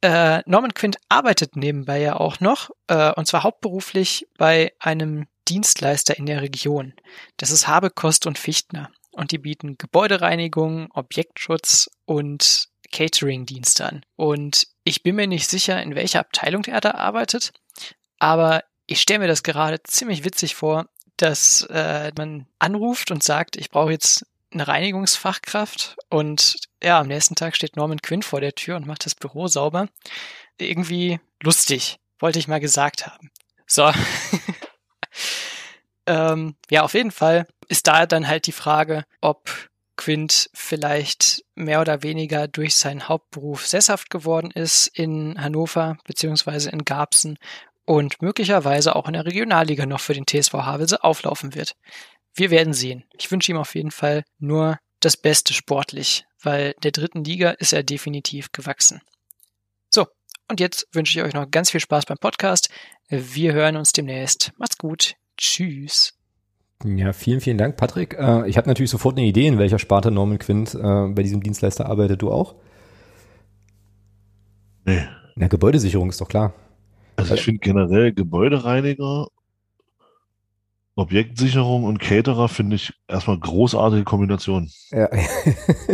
Äh, Norman Quint arbeitet nebenbei ja auch noch, äh, und zwar hauptberuflich bei einem Dienstleister in der Region. Das ist Habekost und Fichtner. Und die bieten Gebäudereinigung, Objektschutz und Catering-Dienste an. Und ich bin mir nicht sicher, in welcher Abteilung er da arbeitet. Aber ich stelle mir das gerade ziemlich witzig vor, dass äh, man anruft und sagt, ich brauche jetzt eine Reinigungsfachkraft und ja, am nächsten Tag steht Norman Quinn vor der Tür und macht das Büro sauber. Irgendwie lustig, wollte ich mal gesagt haben. So. ähm, ja, auf jeden Fall ist da dann halt die Frage, ob Quint vielleicht mehr oder weniger durch seinen Hauptberuf sesshaft geworden ist in Hannover beziehungsweise in Garbsen und möglicherweise auch in der Regionalliga noch für den TSV Havelse auflaufen wird. Wir werden sehen. Ich wünsche ihm auf jeden Fall nur das Beste sportlich, weil der dritten Liga ist er definitiv gewachsen. So, und jetzt wünsche ich euch noch ganz viel Spaß beim Podcast. Wir hören uns demnächst. Macht's gut. Tschüss. Ja, vielen, vielen Dank, Patrick. Äh, ich habe natürlich sofort eine Idee, in welcher Sparte Norman Quint äh, bei diesem Dienstleister arbeitet. Du auch? Nee. Na, Gebäudesicherung ist doch klar. Also ich finde generell Gebäudereiniger, Objektsicherung und Caterer finde ich erstmal großartige Kombination. Ja.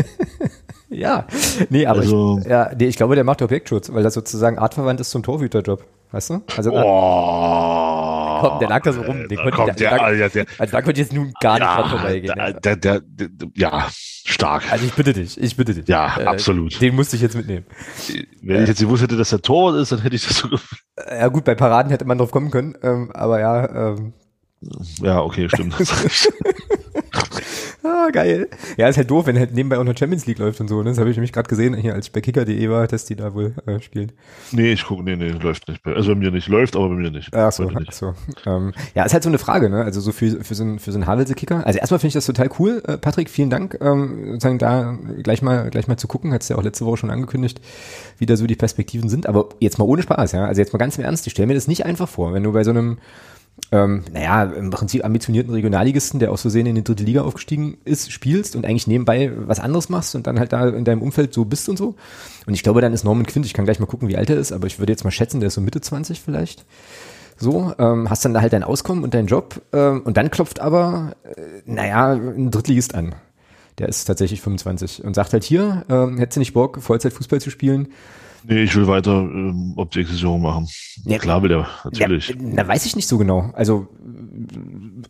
ja, nee, aber Also- ich, ja, nee, ich glaube, der macht Objektschutz, weil das sozusagen artverwandt ist zum Torhüterjob. Weißt du? Also, Oh, komm, der lag da so rum. Den Da konnte- kommt der- der, der- der, also da könnte ich jetzt nun gar nicht dran ja, vorbeigehen. der, ja. der, der, der, ja, stark. Also ich bitte dich, ich bitte dich. Ja, Äh, absolut. Den musste ich jetzt mitnehmen. Wenn ich jetzt gewusst hätte, dass der Torwart ist, dann hätte ich das so. Äh, Ja gut, bei Paraden hätte man drauf kommen können, ähm, aber ja, ähm, Ja, okay, stimmt. ah, geil. Ja, ist halt doof, wenn halt nebenbei auch noch Champions League läuft und so. Ne? Das habe ich nämlich gerade gesehen, hier als ich bei kicker.de war, dass die da wohl äh, spielen. nee, ich gucke, nee, nee, läuft nicht. Bei- Also bei mir nicht. Läuft, aber bei mir nicht. Ach so, ach so. Ähm, ja, ist halt so eine Frage, ne? Also so für, für so einen für so einen Havelse-Kicker. Also erstmal finde ich das total cool, äh, Patrick, vielen Dank, ähm, sozusagen da gleich mal gleich mal zu gucken, hat's ja auch letzte Woche schon angekündigt, wie da so die Perspektiven sind. Aber jetzt mal ohne Spaß, ja. Also jetzt mal ganz im Ernst, ich stelle mir das nicht einfach vor, wenn du bei so einem ähm, naja, im Prinzip ambitionierten Regionalligisten, der aus Versehen in die dritte Liga aufgestiegen ist, spielst und eigentlich nebenbei was anderes machst und dann halt da in deinem Umfeld so bist und so. Und ich glaube, dann ist Norman Quint, ich kann gleich mal gucken, wie alt er ist, aber ich würde jetzt mal schätzen, der ist so Mitte 20 vielleicht. So, ähm, hast dann da halt dein Auskommen und deinen Job ähm, und dann klopft aber, äh, naja, ein Drittligist an. Der ist tatsächlich 25 und sagt halt hier, ähm, hättest du nicht Bock, Vollzeit Fußball zu spielen? Nee, ich will weiter ähm, Objektsicherung machen. Ja, Klar will er, natürlich. Ja, na, weiß ich nicht so genau. Also,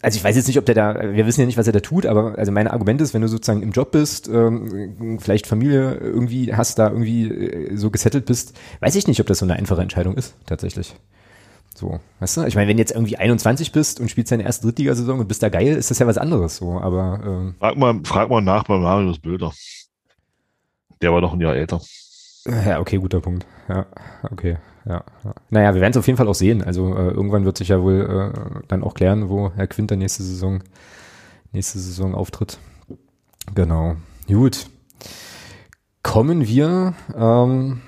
also ich weiß jetzt nicht, ob der da, wir wissen ja nicht, was er da tut, aber also mein Argument ist, wenn du sozusagen im Job bist, ähm, vielleicht Familie irgendwie hast, da irgendwie äh, so gesettelt bist, weiß ich nicht, ob das so eine einfache Entscheidung ist, tatsächlich. So, weißt du? Ich meine, wenn du jetzt irgendwie 21 bist und spielst deine erste Drittligasaison und bist da geil, ist das ja was anderes so, aber ähm, Frag mal, frag mal nach bei Marius Böder. Der war doch ein Jahr älter. Ja, okay, guter Punkt. Ja, okay. Ja, ja. Naja, wir werden es auf jeden Fall auch sehen. Also äh, irgendwann wird sich ja wohl äh, dann auch klären, wo Herr Quinter nächste Saison, nächste Saison auftritt. Genau. Gut. Kommen wir ähm,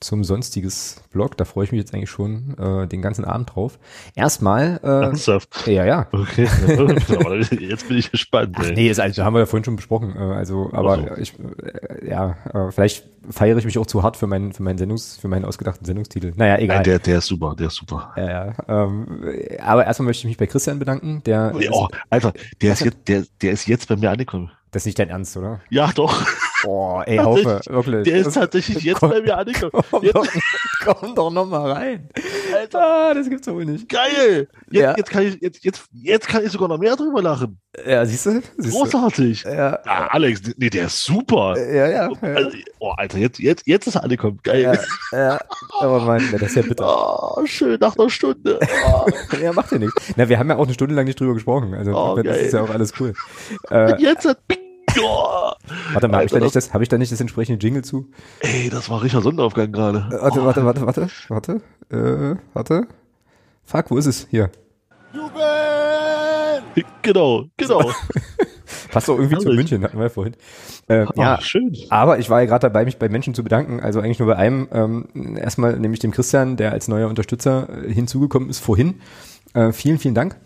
zum sonstiges Blog. Da freue ich mich jetzt eigentlich schon äh, den ganzen Abend drauf. Erstmal, äh, ja, ja. Okay. Jetzt bin ich gespannt. Ach nee, ist also, haben wir ja vorhin schon besprochen. Äh, also, aber so. ich, äh, ja, äh, vielleicht feiere ich mich auch zu hart für meinen, für meinen Sendungs, für meinen ausgedachten Sendungstitel. Naja, egal. Nein, der, der ist super, der ist super. ja, ja, ähm, aber erstmal möchte ich mich bei Christian bedanken, der, Oh, Alter, der ist, jetzt, der, der ist jetzt bei mir angekommen. das ist nicht dein Ernst, oder? Ja, doch. Oh, ey, Haufe, wirklich. Der ist tatsächlich jetzt Komm. bei mir angekommen. Komm Jetzt, doch, komm doch noch mal rein. Alter, Ah, das gibt's doch wohl nicht. geil. Jetzt, Ja. jetzt, kann ich, jetzt, jetzt, jetzt kann ich sogar noch mehr drüber lachen. Ja, siehst du? Großartig. Ja, Ah, Alex, nee, der ist super. ja, ja. ja. Also, oh, Alter, jetzt, jetzt, jetzt ist er angekommen. Geil. Ja, ja, aber ja, das ist ja bitter. Oh, schön, nach einer Stunde. Oh, Ja, macht ja nichts. Na, wir haben ja auch eine Stunde lang nicht drüber gesprochen. Also Oh, das geil. ist ja auch alles cool. Äh, jetzt hat Bing. Oh. warte mal, habe ich, da nicht das, hab ich da nicht das entsprechende Jingle zu? Ey, das war Richard Sonnteraufgang gerade. Äh, warte, warte, warte, warte, warte, äh, warte. Fuck, wo ist es? Hier. Genau, genau. Passt doch irgendwie zu Herrlich. München, hatten wir ja vorhin. Äh, ja, Ah, schön. aber ich war ja gerade dabei, mich bei Menschen zu bedanken. Also eigentlich nur bei einem. Ähm, erstmal nämlich dem Christian, der als neuer Unterstützer äh, hinzugekommen ist vorhin. Äh, vielen, vielen Dank.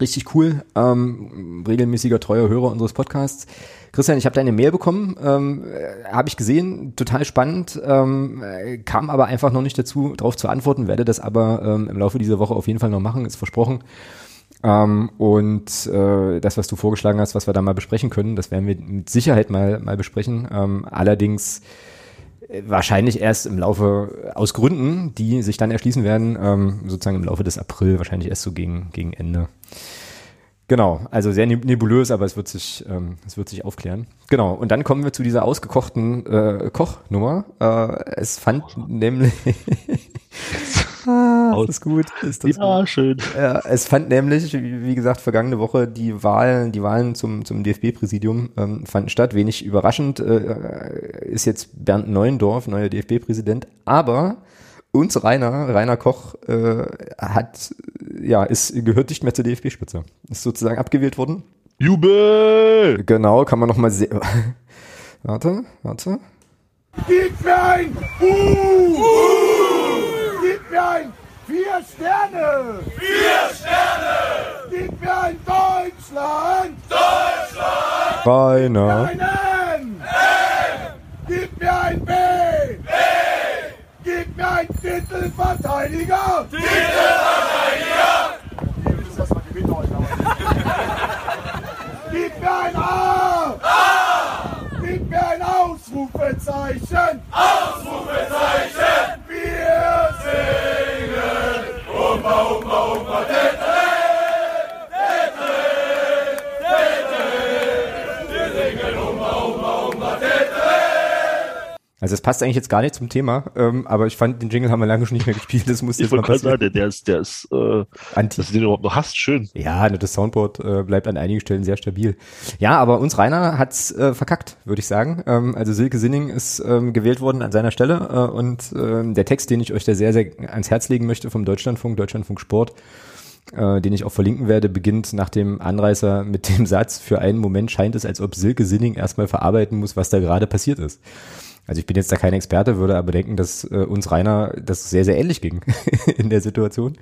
Richtig cool. Ähm, regelmäßiger treuer Hörer unseres Podcasts. Christian, ich habe deine Mail bekommen, ähm, äh, habe ich gesehen, total spannend, ähm, äh, kam aber einfach noch nicht dazu, darauf zu antworten, werde das aber ähm, im Laufe dieser Woche auf jeden Fall noch machen, ist versprochen. Ähm, und äh, das, was du vorgeschlagen hast, was wir da mal besprechen können, das werden wir mit Sicherheit mal, mal besprechen. Ähm, allerdings wahrscheinlich erst im Laufe, aus Gründen, die sich dann erschließen werden, ähm, sozusagen im Laufe des April, wahrscheinlich erst so gegen, gegen Ende. Genau, also sehr nebulös, aber es wird sich, ähm, es wird sich aufklären. Genau, und dann kommen wir zu dieser ausgekochten äh, Kochnummer. Äh, es fand nämlich ah, ist gut. Ist das ja, gut. schön. Ja, es fand nämlich, wie gesagt, vergangene Woche die Wahlen, die Wahlen zum, zum DFB-Präsidium ähm, fanden statt. Wenig überraschend äh, ist jetzt Bernd Neuendorf, neuer DFB-Präsident, aber uns Rainer, Rainer Koch, äh, hat, ja, ist, gehört nicht mehr zur DFB-Spitze. Ist sozusagen abgewählt worden. Jubel! Genau, kann man nochmal sehen. warte, warte. Gib mir ein Uh! uh! Gib mir ein Vier Sterne! Vier Sterne! Gib mir ein Deutschland! Deutschland! Rainer! Ein N! N! Gib mir ein B! B! Gib mir einen Titelverteidiger! Titelverteidiger! Gib mir ein A! A! Gib mir ein Ausrufezeichen! Ausrufezeichen! Wir singen! Umba, umba, umba, Tetre! Also es passt eigentlich jetzt gar nicht zum Thema, ähm, aber ich fand, den Jingle haben wir lange schon nicht mehr gespielt, das muss ich jetzt mal passieren. Sagen, der ist, der ist, äh, Anti. dass du den überhaupt noch hast, schön. Ja, das Soundboard äh, bleibt an einigen Stellen sehr stabil. Ja, aber uns Rainer hat's äh, verkackt, würde ich sagen. Ähm, also Silke Sinning ist ähm, gewählt worden an seiner Stelle äh, und äh, der Text, den ich euch da sehr, sehr ans Herz legen möchte vom Deutschlandfunk, Deutschlandfunk Sport, äh, den ich auch verlinken werde, beginnt nach dem Anreißer mit dem Satz, für einen Moment scheint es, als ob Silke Sinning erstmal verarbeiten muss, was da gerade passiert ist. Also ich bin jetzt da kein Experte, würde aber denken, dass äh, uns Rainer das sehr, sehr ähnlich ging in der Situation.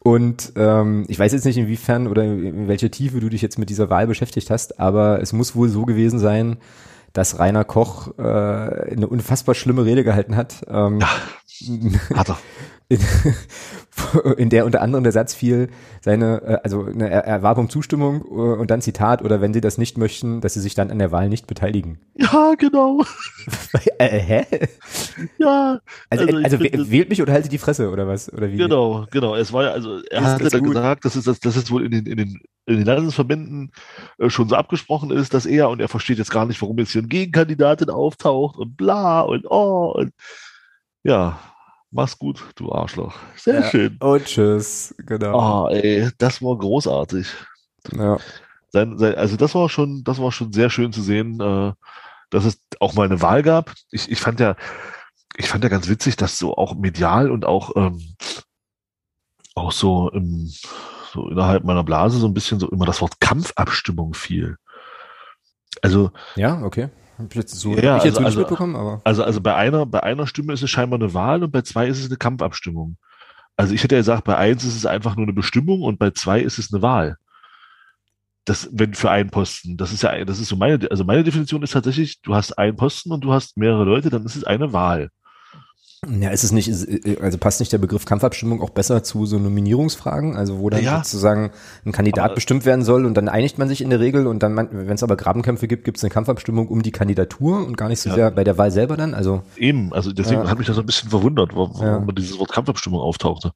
Und ähm, ich weiß jetzt nicht, inwiefern oder in welche Tiefe du dich jetzt mit dieser Wahl beschäftigt hast, aber es muss wohl so gewesen sein, dass Rainer Koch äh, eine unfassbar schlimme Rede gehalten hat. Ähm, ja, hat er. In, der unter anderem der Satz fiel, seine, äh, also eine Erwartung Zustimmung äh, und dann Zitat, oder wenn sie das nicht möchten, dass sie sich dann an der Wahl nicht beteiligen. Ja, genau. äh, hä? Ja. Also, also, also wählt mich oder haltet die Fresse oder was? Oder wie? Genau, genau. Es war ja, also er Ist hatte das dann gesagt, dass es, dass, dass es wohl in den, in den, in den Landesverbänden äh, schon so abgesprochen ist, dass er und er versteht jetzt gar nicht, warum jetzt hier ein Gegenkandidatin auftaucht und bla und oh und ja, mach's gut, du Arschloch. Sehr Ja. schön. Und tschüss, genau. Ah, ey, das war großartig. Ja. Sein, sein, also das war schon, das war schon sehr schön zu sehen, äh, dass es auch mal eine Wahl gab. Ich, ich fand ja, ich fand ja ganz witzig, dass so auch medial und auch ähm, auch so im, so innerhalb meiner Blase so ein bisschen so immer das Wort Kampfabstimmung fiel. Also ja, okay. Hab ich jetzt so, Ja, ich jetzt also- so nicht also- mitbekommen, aber Also, also bei einer, bei einer Stimme ist es scheinbar eine Wahl und bei zwei ist es eine Kampfabstimmung. Also ich hätte ja gesagt, bei eins ist es einfach nur eine Bestimmung und bei zwei ist es eine Wahl. Das, wenn für einen Posten. Das ist ja, das ist so meine, also meine Definition ist tatsächlich, du hast einen Posten und du hast mehrere Leute, dann ist es eine Wahl. Ja, ist es nicht, ist, äh, also passt nicht der Begriff Kampfabstimmung auch besser zu so Nominierungsfragen, also wo dann Ja. sozusagen ein Kandidat Aber- bestimmt werden soll und dann einigt man sich in der Regel und dann, wenn es aber Grabenkämpfe gibt, gibt es eine Kampfabstimmung um die Kandidatur und gar nicht so Ja. sehr bei der Wahl selber dann, also Eben, also deswegen Ja. hat mich das ein bisschen verwundert, warum, warum dieses Wort Kampfabstimmung auftauchte.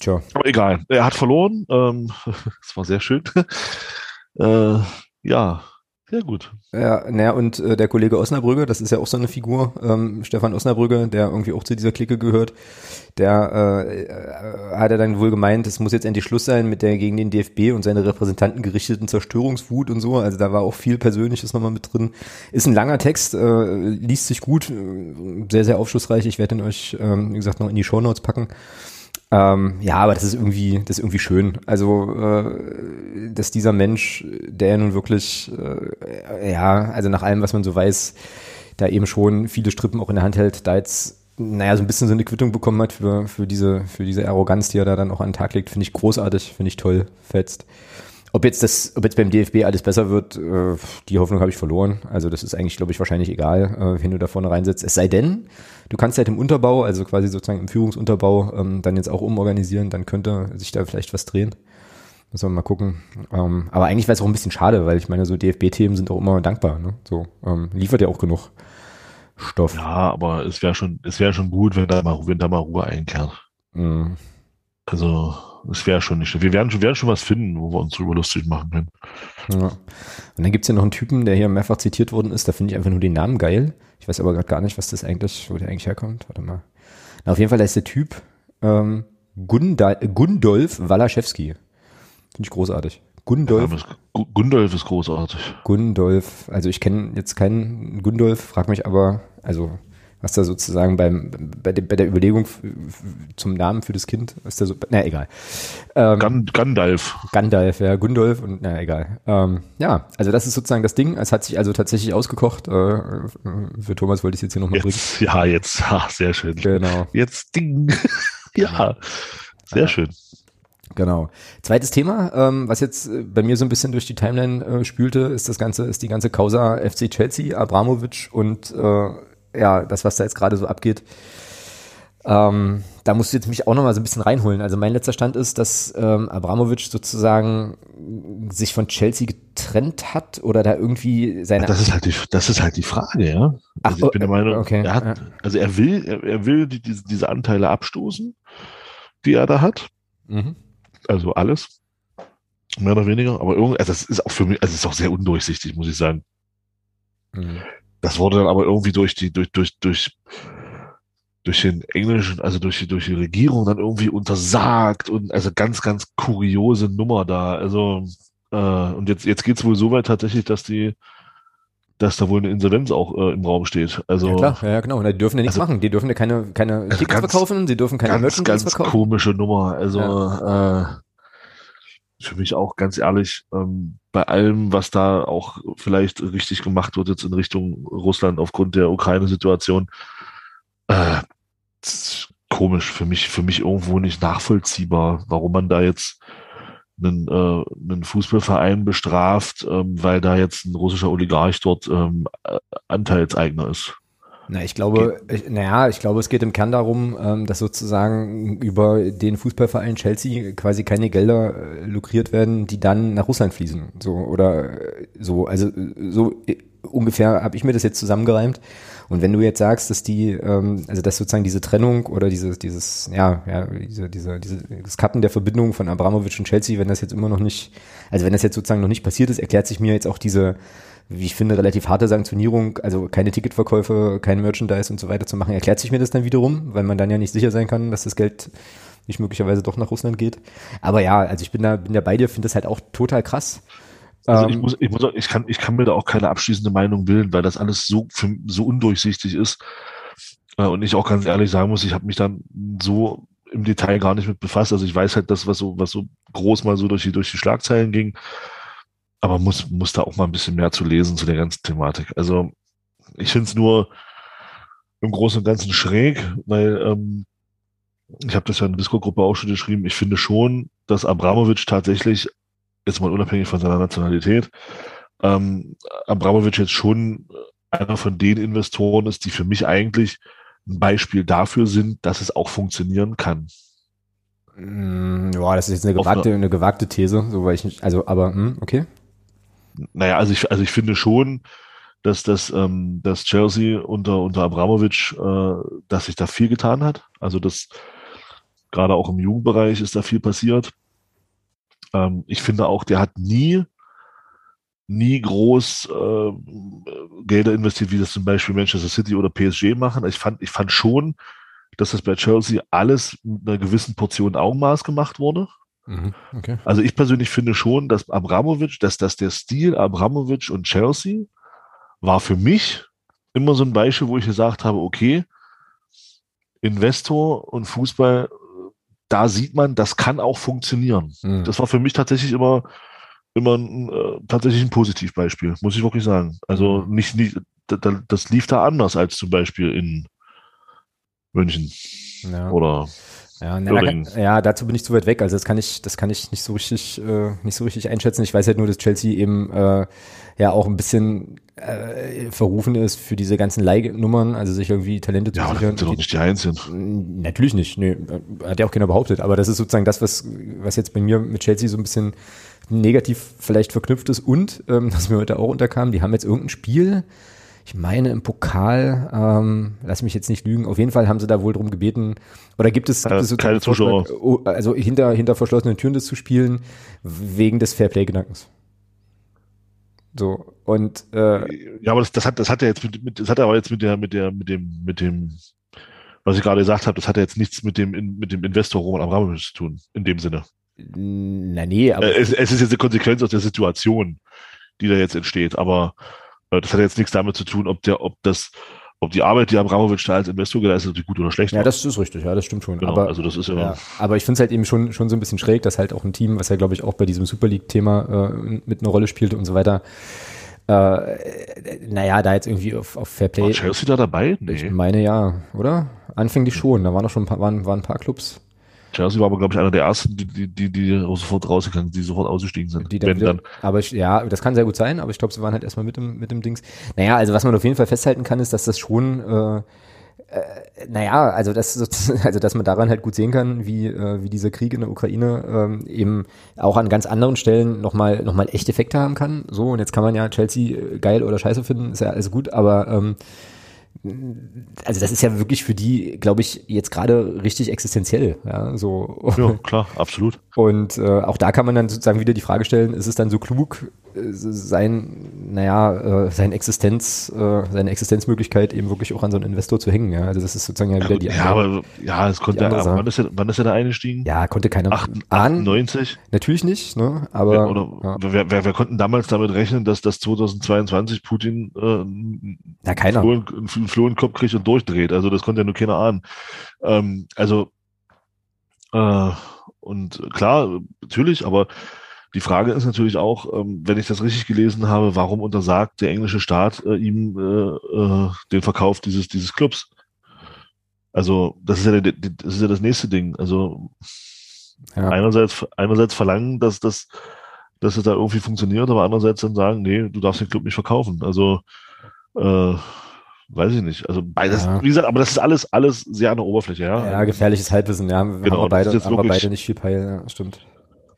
tja. Aber egal, er hat verloren. Ähm, das war sehr schön. äh, ja, sehr gut. Ja, naja, und äh, der Kollege Osnabrügge, das ist ja auch so eine Figur, ähm, Stefan Osnabrügge, der irgendwie auch zu dieser Clique gehört, der äh, äh, hat er dann wohl gemeint, es muss jetzt endlich Schluss sein mit der gegen den DFB und seine Repräsentanten gerichteten Zerstörungswut und so. Also da war auch viel Persönliches nochmal mit drin. Ist ein langer Text, äh, liest sich gut, äh, sehr, sehr aufschlussreich. Ich werde den euch, ähm, wie gesagt, noch in die Shownotes packen. Ähm, ja, aber das ist irgendwie, das ist irgendwie schön. Also, äh, dass dieser Mensch, der nun wirklich, äh, ja, also nach allem, was man so weiß, da eben schon viele Strippen auch in der Hand hält, da jetzt, naja, so ein bisschen so eine Quittung bekommen hat für, für diese, für diese Arroganz, die er da dann auch an den Tag legt, finde ich großartig, finde ich toll, fetzt. Ob jetzt das, ob jetzt beim DFB alles besser wird, äh, die Hoffnung habe ich verloren. Also das ist eigentlich, glaube ich, wahrscheinlich egal, äh, wenn du da vorne reinsetzt. Es sei denn, du kannst halt im Unterbau, also quasi sozusagen im Führungsunterbau, ähm, dann jetzt auch umorganisieren, dann könnte sich da vielleicht was drehen. Müssen wir mal gucken. Ähm, aber eigentlich wäre es auch ein bisschen schade, weil ich meine, so DFB-Themen sind auch immer dankbar. Ne? So ähm, liefert ja auch genug Stoff. Ja, aber es wäre schon, es wäre schon gut, wenn da mal, wenn da mal Ruhe einkehrt. Mhm. Also, es wäre schon nicht. Wir werden schon, werden schon was finden, wo wir uns drüber lustig machen können. Ja. Und dann gibt's ja noch einen Typen, der hier mehrfach zitiert worden ist. Da finde ich einfach nur den Namen geil. Ich weiß aber gerade gar nicht, was das eigentlich, wo der eigentlich herkommt. Warte mal. Na, auf jeden Fall da ist der Typ ähm, Gunda Gundolf Walaschewski. Finde ich großartig. Gundolf, Gu- Gundolf ist großartig. Gundolf, also ich kenne jetzt keinen Gundolf, frag mich aber, also was da sozusagen beim, bei, dem, bei der Überlegung zum Namen für das Kind, was da so, na egal. Ähm, Gan Gandalf. Gandalf, ja, Gundolf und na egal. Ähm, ja, also das ist sozusagen das Ding. Es hat sich also tatsächlich ausgekocht. Äh, für Thomas wollte ich es jetzt hier nochmal bringen. Ja, jetzt, ha, sehr schön. Genau, Jetzt Ding. ja, sehr schön. genau. Zweites Thema, ähm, was jetzt äh, bei mir so ein bisschen durch die Timeline äh, spülte, ist das ganze, ist die ganze Causa FC Chelsea, Abramovic und äh, ja, das, was da jetzt gerade so abgeht. Ähm, da musst du jetzt mich auch nochmal so ein bisschen reinholen. Also mein letzter Stand ist, dass ähm, Abramovic sozusagen sich von Chelsea getrennt hat oder da irgendwie seine Das ist halt die, das ist halt die Frage, ja. Ach, Also ich bin der Meinung, okay, er hat, ja. also er will, er, er will die, diese, diese Anteile abstoßen, die er da hat. Mhm. Also alles. Mehr oder weniger. Aber irgendwie, also das ist auch für mich, also es ist auch sehr undurchsichtig, muss ich sagen. Mhm. Das wurde dann aber irgendwie durch die, durch, durch, durch, durch den englischen, also durch die, durch die Regierung dann irgendwie untersagt und also ganz, ganz kuriose Nummer da. Also, äh, und jetzt, jetzt geht's wohl so weit tatsächlich, dass die, dass da wohl eine Insolvenz auch äh, im Raum steht. Also Ja klar, ja, ja genau. Und die dürfen ja nichts Also- machen. Die dürfen ja keine, keine Tickets ganz- verkaufen, sie dürfen keine ganz, Merchandise ganz verkaufen. komische Nummer. Also äh, für mich auch ganz ehrlich, ähm, bei allem, was da auch vielleicht richtig gemacht wird jetzt in Richtung Russland aufgrund der Ukraine-Situation, äh, komisch für mich, für mich irgendwo nicht nachvollziehbar, warum man da jetzt einen, äh, einen Fußballverein bestraft, ähm, weil da jetzt ein russischer Oligarch dort ähm, äh, Anteilseigner ist. Na, ich glaube, ich, naja, ich glaube, es geht im Kern darum, ähm, dass sozusagen über den Fußballverein Chelsea quasi keine Gelder äh, lukriert werden, die dann nach Russland fließen. So oder äh, so, also äh, so äh, ungefähr habe ich mir das jetzt zusammengereimt. Und wenn du jetzt sagst, dass die, ähm, also dass sozusagen diese Trennung oder dieses, dieses, ja, ja, diese, diese, diese, das Kappen der Verbindung von Abramovic und Chelsea, wenn das jetzt immer noch nicht, also wenn das jetzt sozusagen noch nicht passiert ist, erklärt sich mir jetzt auch diese, wie ich finde, relativ harte Sanktionierung, also keine Ticketverkäufe, kein Merchandise und so weiter zu machen, erklärt sich mir das dann wiederum, weil man dann ja nicht sicher sein kann, dass das Geld nicht möglicherweise doch nach Russland geht. Aber ja, also ich bin da, bin da bei dir, finde das halt auch total krass. Also ich Ähm, muss, ich muss, ich kann, ich kann mir da auch keine abschließende Meinung bilden, weil das alles so, für, so undurchsichtig ist. Äh, Und ich auch ganz ehrlich sagen muss, ich habe mich dann so im Detail gar nicht mit befasst. Also ich weiß halt das, was so, was so groß mal so durch die, durch die Schlagzeilen ging. Aber muss, muss da auch mal ein bisschen mehr zu lesen zu der ganzen Thematik. Also ich finde es nur im Großen und Ganzen schräg, weil ähm, ich habe das ja in der Disco-Gruppe auch schon geschrieben. Ich finde schon, dass Abramovic tatsächlich jetzt mal unabhängig von seiner Nationalität, ähm, Abramovic jetzt schon einer von den Investoren ist, die für mich eigentlich ein Beispiel dafür sind, dass es auch funktionieren kann. Mm, Ja, das ist jetzt eine gewagte, eine gewagte These, so weil ich nicht, also, aber, hm, okay. Naja, also ich, also ich finde schon, dass das, ähm, dass Chelsea unter, unter Abramovic, äh, dass sich da viel getan hat. Also das, gerade auch im Jugendbereich ist da viel passiert. Ähm, ich finde auch, der hat nie, nie groß äh, Gelder investiert, wie das zum Beispiel Manchester City oder PSG machen. Ich fand, ich fand schon, dass das bei Chelsea alles mit einer gewissen Portion Augenmaß gemacht wurde. Mhm, okay. Also ich persönlich finde schon, dass Abramovic, dass, dass der Stil Abramovic und Chelsea war für mich immer so ein Beispiel, wo ich gesagt habe, okay, Investor und Fußball, da sieht man, das kann auch funktionieren. Mhm. Das war für mich tatsächlich immer, immer ein, äh, tatsächlich ein Positivbeispiel, muss ich wirklich sagen. Also Mhm. nicht, nicht, da- da- das lief da anders als zum Beispiel in München Ja. oder Ja, na, da ja, dazu bin ich zu weit weg. Also das kann ich, das kann ich nicht so richtig, äh, nicht so richtig einschätzen. Ich weiß halt nur, dass Chelsea eben äh, ja auch ein bisschen äh, verrufen ist für diese ganzen Leihnummern, also sich irgendwie Talente zu ja, das sichern. sind doch nicht die Einzigen. Mm, Natürlich nicht, nee, hat ja auch keiner behauptet, aber das ist sozusagen das, was, was jetzt bei mir mit Chelsea so ein bisschen negativ vielleicht verknüpft ist und, ähm, das mir heute auch unterkam, die haben jetzt irgendein Spiel, ich meine im Pokal, ähm, lass mich jetzt nicht lügen, auf jeden Fall haben sie da wohl drum gebeten, oder gibt es, gibt es keine Zuschauer. Oh, also hinter, hinter verschlossenen Türen das zu spielen, wegen des Fairplay-Gedankens. So, und äh, Ja, aber das, das hat, das hat ja jetzt mit, mit, das hat aber jetzt mit der, mit der, mit dem, mit dem, was ich gerade gesagt habe, das hat ja jetzt nichts mit dem, mit dem Investor Roman Abramovich zu tun, in dem Sinne. na nee, aber Äh, es, es ist jetzt eine Konsequenz aus der Situation, die da jetzt entsteht, aber das hat jetzt nichts damit zu tun, ob der, ob das, ob die Arbeit, die Abramovich da als Investor geleistet hat, gut oder schlecht ja, war. das ist richtig, ja, das stimmt schon. genau, aber, also das ist ja, ja, aber ich finde es halt eben schon, schon so ein bisschen schräg, dass halt auch ein Team, was ja glaube ich auch bei diesem Super League-Thema äh, mit einer Rolle spielte und so weiter, äh, naja, da jetzt irgendwie auf, auf Fairplay. war Chelsea da dabei? Ich Nee. meine ja, oder? Anfänglich schon, da waren noch schon ein paar, waren, waren ein paar Clubs, Chelsea war aber, glaube ich, einer der ersten, die, die, die, die sofort rausgegangen, die sofort ausgestiegen sind. die dann, wieder, dann, aber ich, ja, das kann sehr gut sein, aber ich glaube, sie waren halt erstmal mit dem, mit dem Dings. Naja, also was man auf jeden Fall festhalten kann, ist, dass das schon, äh, äh, naja, also das, also dass man daran halt gut sehen kann, wie, äh, wie dieser Krieg in der Ukraine ähm, eben auch an ganz anderen Stellen nochmal noch mal echt Effekte haben kann. So, und jetzt kann man ja Chelsea äh, geil oder scheiße finden, ist ja alles gut, aber ähm, also das ist ja wirklich für die, glaube ich, jetzt gerade richtig existenziell. Ja, so. ja, klar, absolut. Und äh, auch da kann man dann sozusagen wieder die Frage stellen, ist es dann so klug, äh, sein, naja, äh, seine Existenz, äh, seine Existenzmöglichkeit eben wirklich auch an so einen Investor zu hängen, ja. Also das ist sozusagen ja wieder die Ja, aber ja, es konnte andere ja, wann ist er, wann ist er da eingestiegen? ja, konnte keiner Acht- ahnen. 98? Natürlich nicht, ne? Aber Ja, oder wer, wer, wer konnten damals damit rechnen, dass das 2022 Putin äh, einen ja, keiner. In- einen Floh in den Kopf kriegt und durchdreht? Also das konnte ja nur keiner ahnen. Ähm, also äh, und klar, natürlich, aber die Frage ist natürlich auch, ähm, wenn ich das richtig gelesen habe, warum untersagt der englische Staat äh, ihm äh, äh, den Verkauf dieses dieses Clubs? Also das ist ja der, der- das ist ja das nächste Ding. Also Ja. einerseits, einerseits verlangen, dass das, dass es da irgendwie funktioniert, aber andererseits dann sagen, nee, du darfst den Club nicht verkaufen. Also, äh, weiß ich nicht. Also beides, Ja. wie gesagt, aber das ist alles, alles sehr an der Oberfläche, ja. Ja, gefährliches Halbwissen, ja. Haben Genau, wir das ist beide, haben wir wirklich- beide nicht viel Peil, ja, stimmt.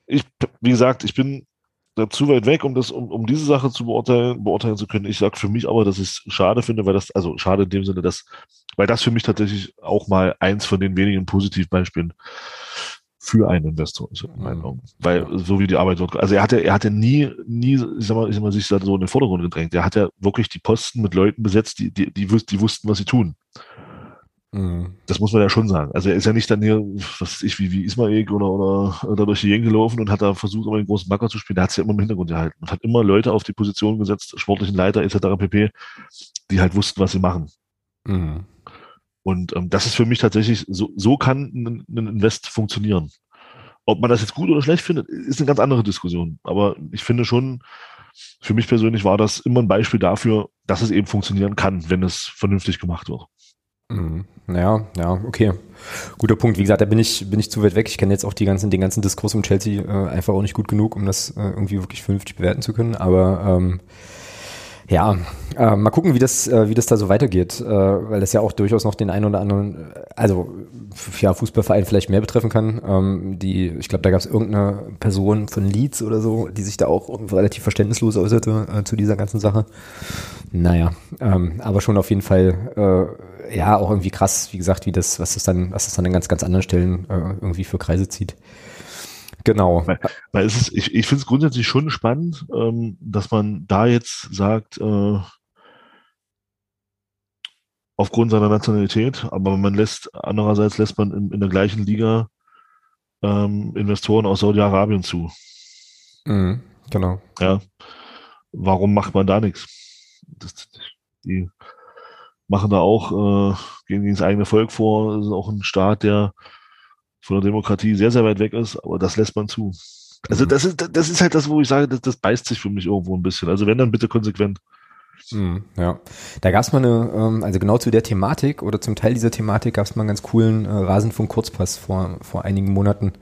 Ich, wie gesagt, ich bin da zu weit weg, um das, um, um diese Sache zu beurteilen, beurteilen zu können. Ich sage für mich aber, dass ich es schade finde, weil das, also schade in dem Sinne, dass, weil das für mich tatsächlich auch mal eins von den wenigen Positivbeispielen für einen Investor ist, in meinen Mhm. Augen. Weil so wie die Arbeit dort, also er hatte, er hatte nie, nie, ich sag mal, ich sag mal, sich so in den Vordergrund gedrängt. Er hat ja wirklich die Posten mit Leuten besetzt, die, die, die, die wussten, was sie tun. Mhm. Das muss man ja schon sagen. Also er ist ja nicht dann hier, was weiß ich, wie, wie Ismail oder, oder, oder durch die Gegend gelaufen und hat da versucht, immer den großen Backer zu spielen. Der hat sich ja immer im Hintergrund gehalten und hat immer Leute auf die Position gesetzt, sportlichen Leiter etc. pp., die halt wussten, was sie machen. Mhm. Und ähm, das ist für mich tatsächlich, so, so kann ein, ein Invest funktionieren. Ob man das jetzt gut oder schlecht findet, ist eine ganz andere Diskussion. Aber ich finde schon, für mich persönlich war das immer ein Beispiel dafür, dass es eben funktionieren kann, wenn es vernünftig gemacht wird. Mhm. Ja, ja, okay. Guter Punkt. Wie gesagt, da bin ich, bin ich zu weit weg. Ich kenne jetzt auch die ganzen, den ganzen Diskurs um Chelsea äh, einfach auch nicht gut genug, um das äh, irgendwie wirklich vernünftig bewerten zu können. Aber ähm, ja, äh, mal gucken, wie das, äh, wie das da so weitergeht, äh, weil das ja auch durchaus noch den einen oder anderen, also ja, Fußballverein vielleicht mehr betreffen kann. Ähm, die, ich glaube, da gab es irgendeine Person von Leeds oder so, die sich da auch relativ verständnislos äußerte äh, zu dieser ganzen Sache. Naja, ähm, aber schon auf jeden Fall, äh, ja, auch irgendwie krass, wie gesagt, wie das, was das dann, was das dann an ganz, ganz anderen Stellen äh, irgendwie für Kreise zieht. Genau. Weil, weil es ist, ich, ich finde es grundsätzlich schon spannend, ähm, dass man da jetzt sagt, äh, aufgrund seiner Nationalität, aber man lässt, andererseits lässt man in, in der gleichen Liga ähm, Investoren aus Saudi-Arabien zu. Mhm, genau. Ja. Warum macht man da nichts? Das, die machen da auch, äh, gehen gegen das eigene Volk vor, das ist auch ein Staat, der von der Demokratie sehr, sehr weit weg ist, aber das lässt man zu. Also Mhm. das ist, das ist halt das, wo ich sage, das, das beißt sich für mich irgendwo ein bisschen. Also wenn, dann bitte konsequent. Mhm, ja, da gab es mal eine, ähm, also genau zu der Thematik oder zum Teil dieser Thematik gab es mal einen ganz coolen äh, Rasenfunk-Kurzpass vor, vor einigen Monaten,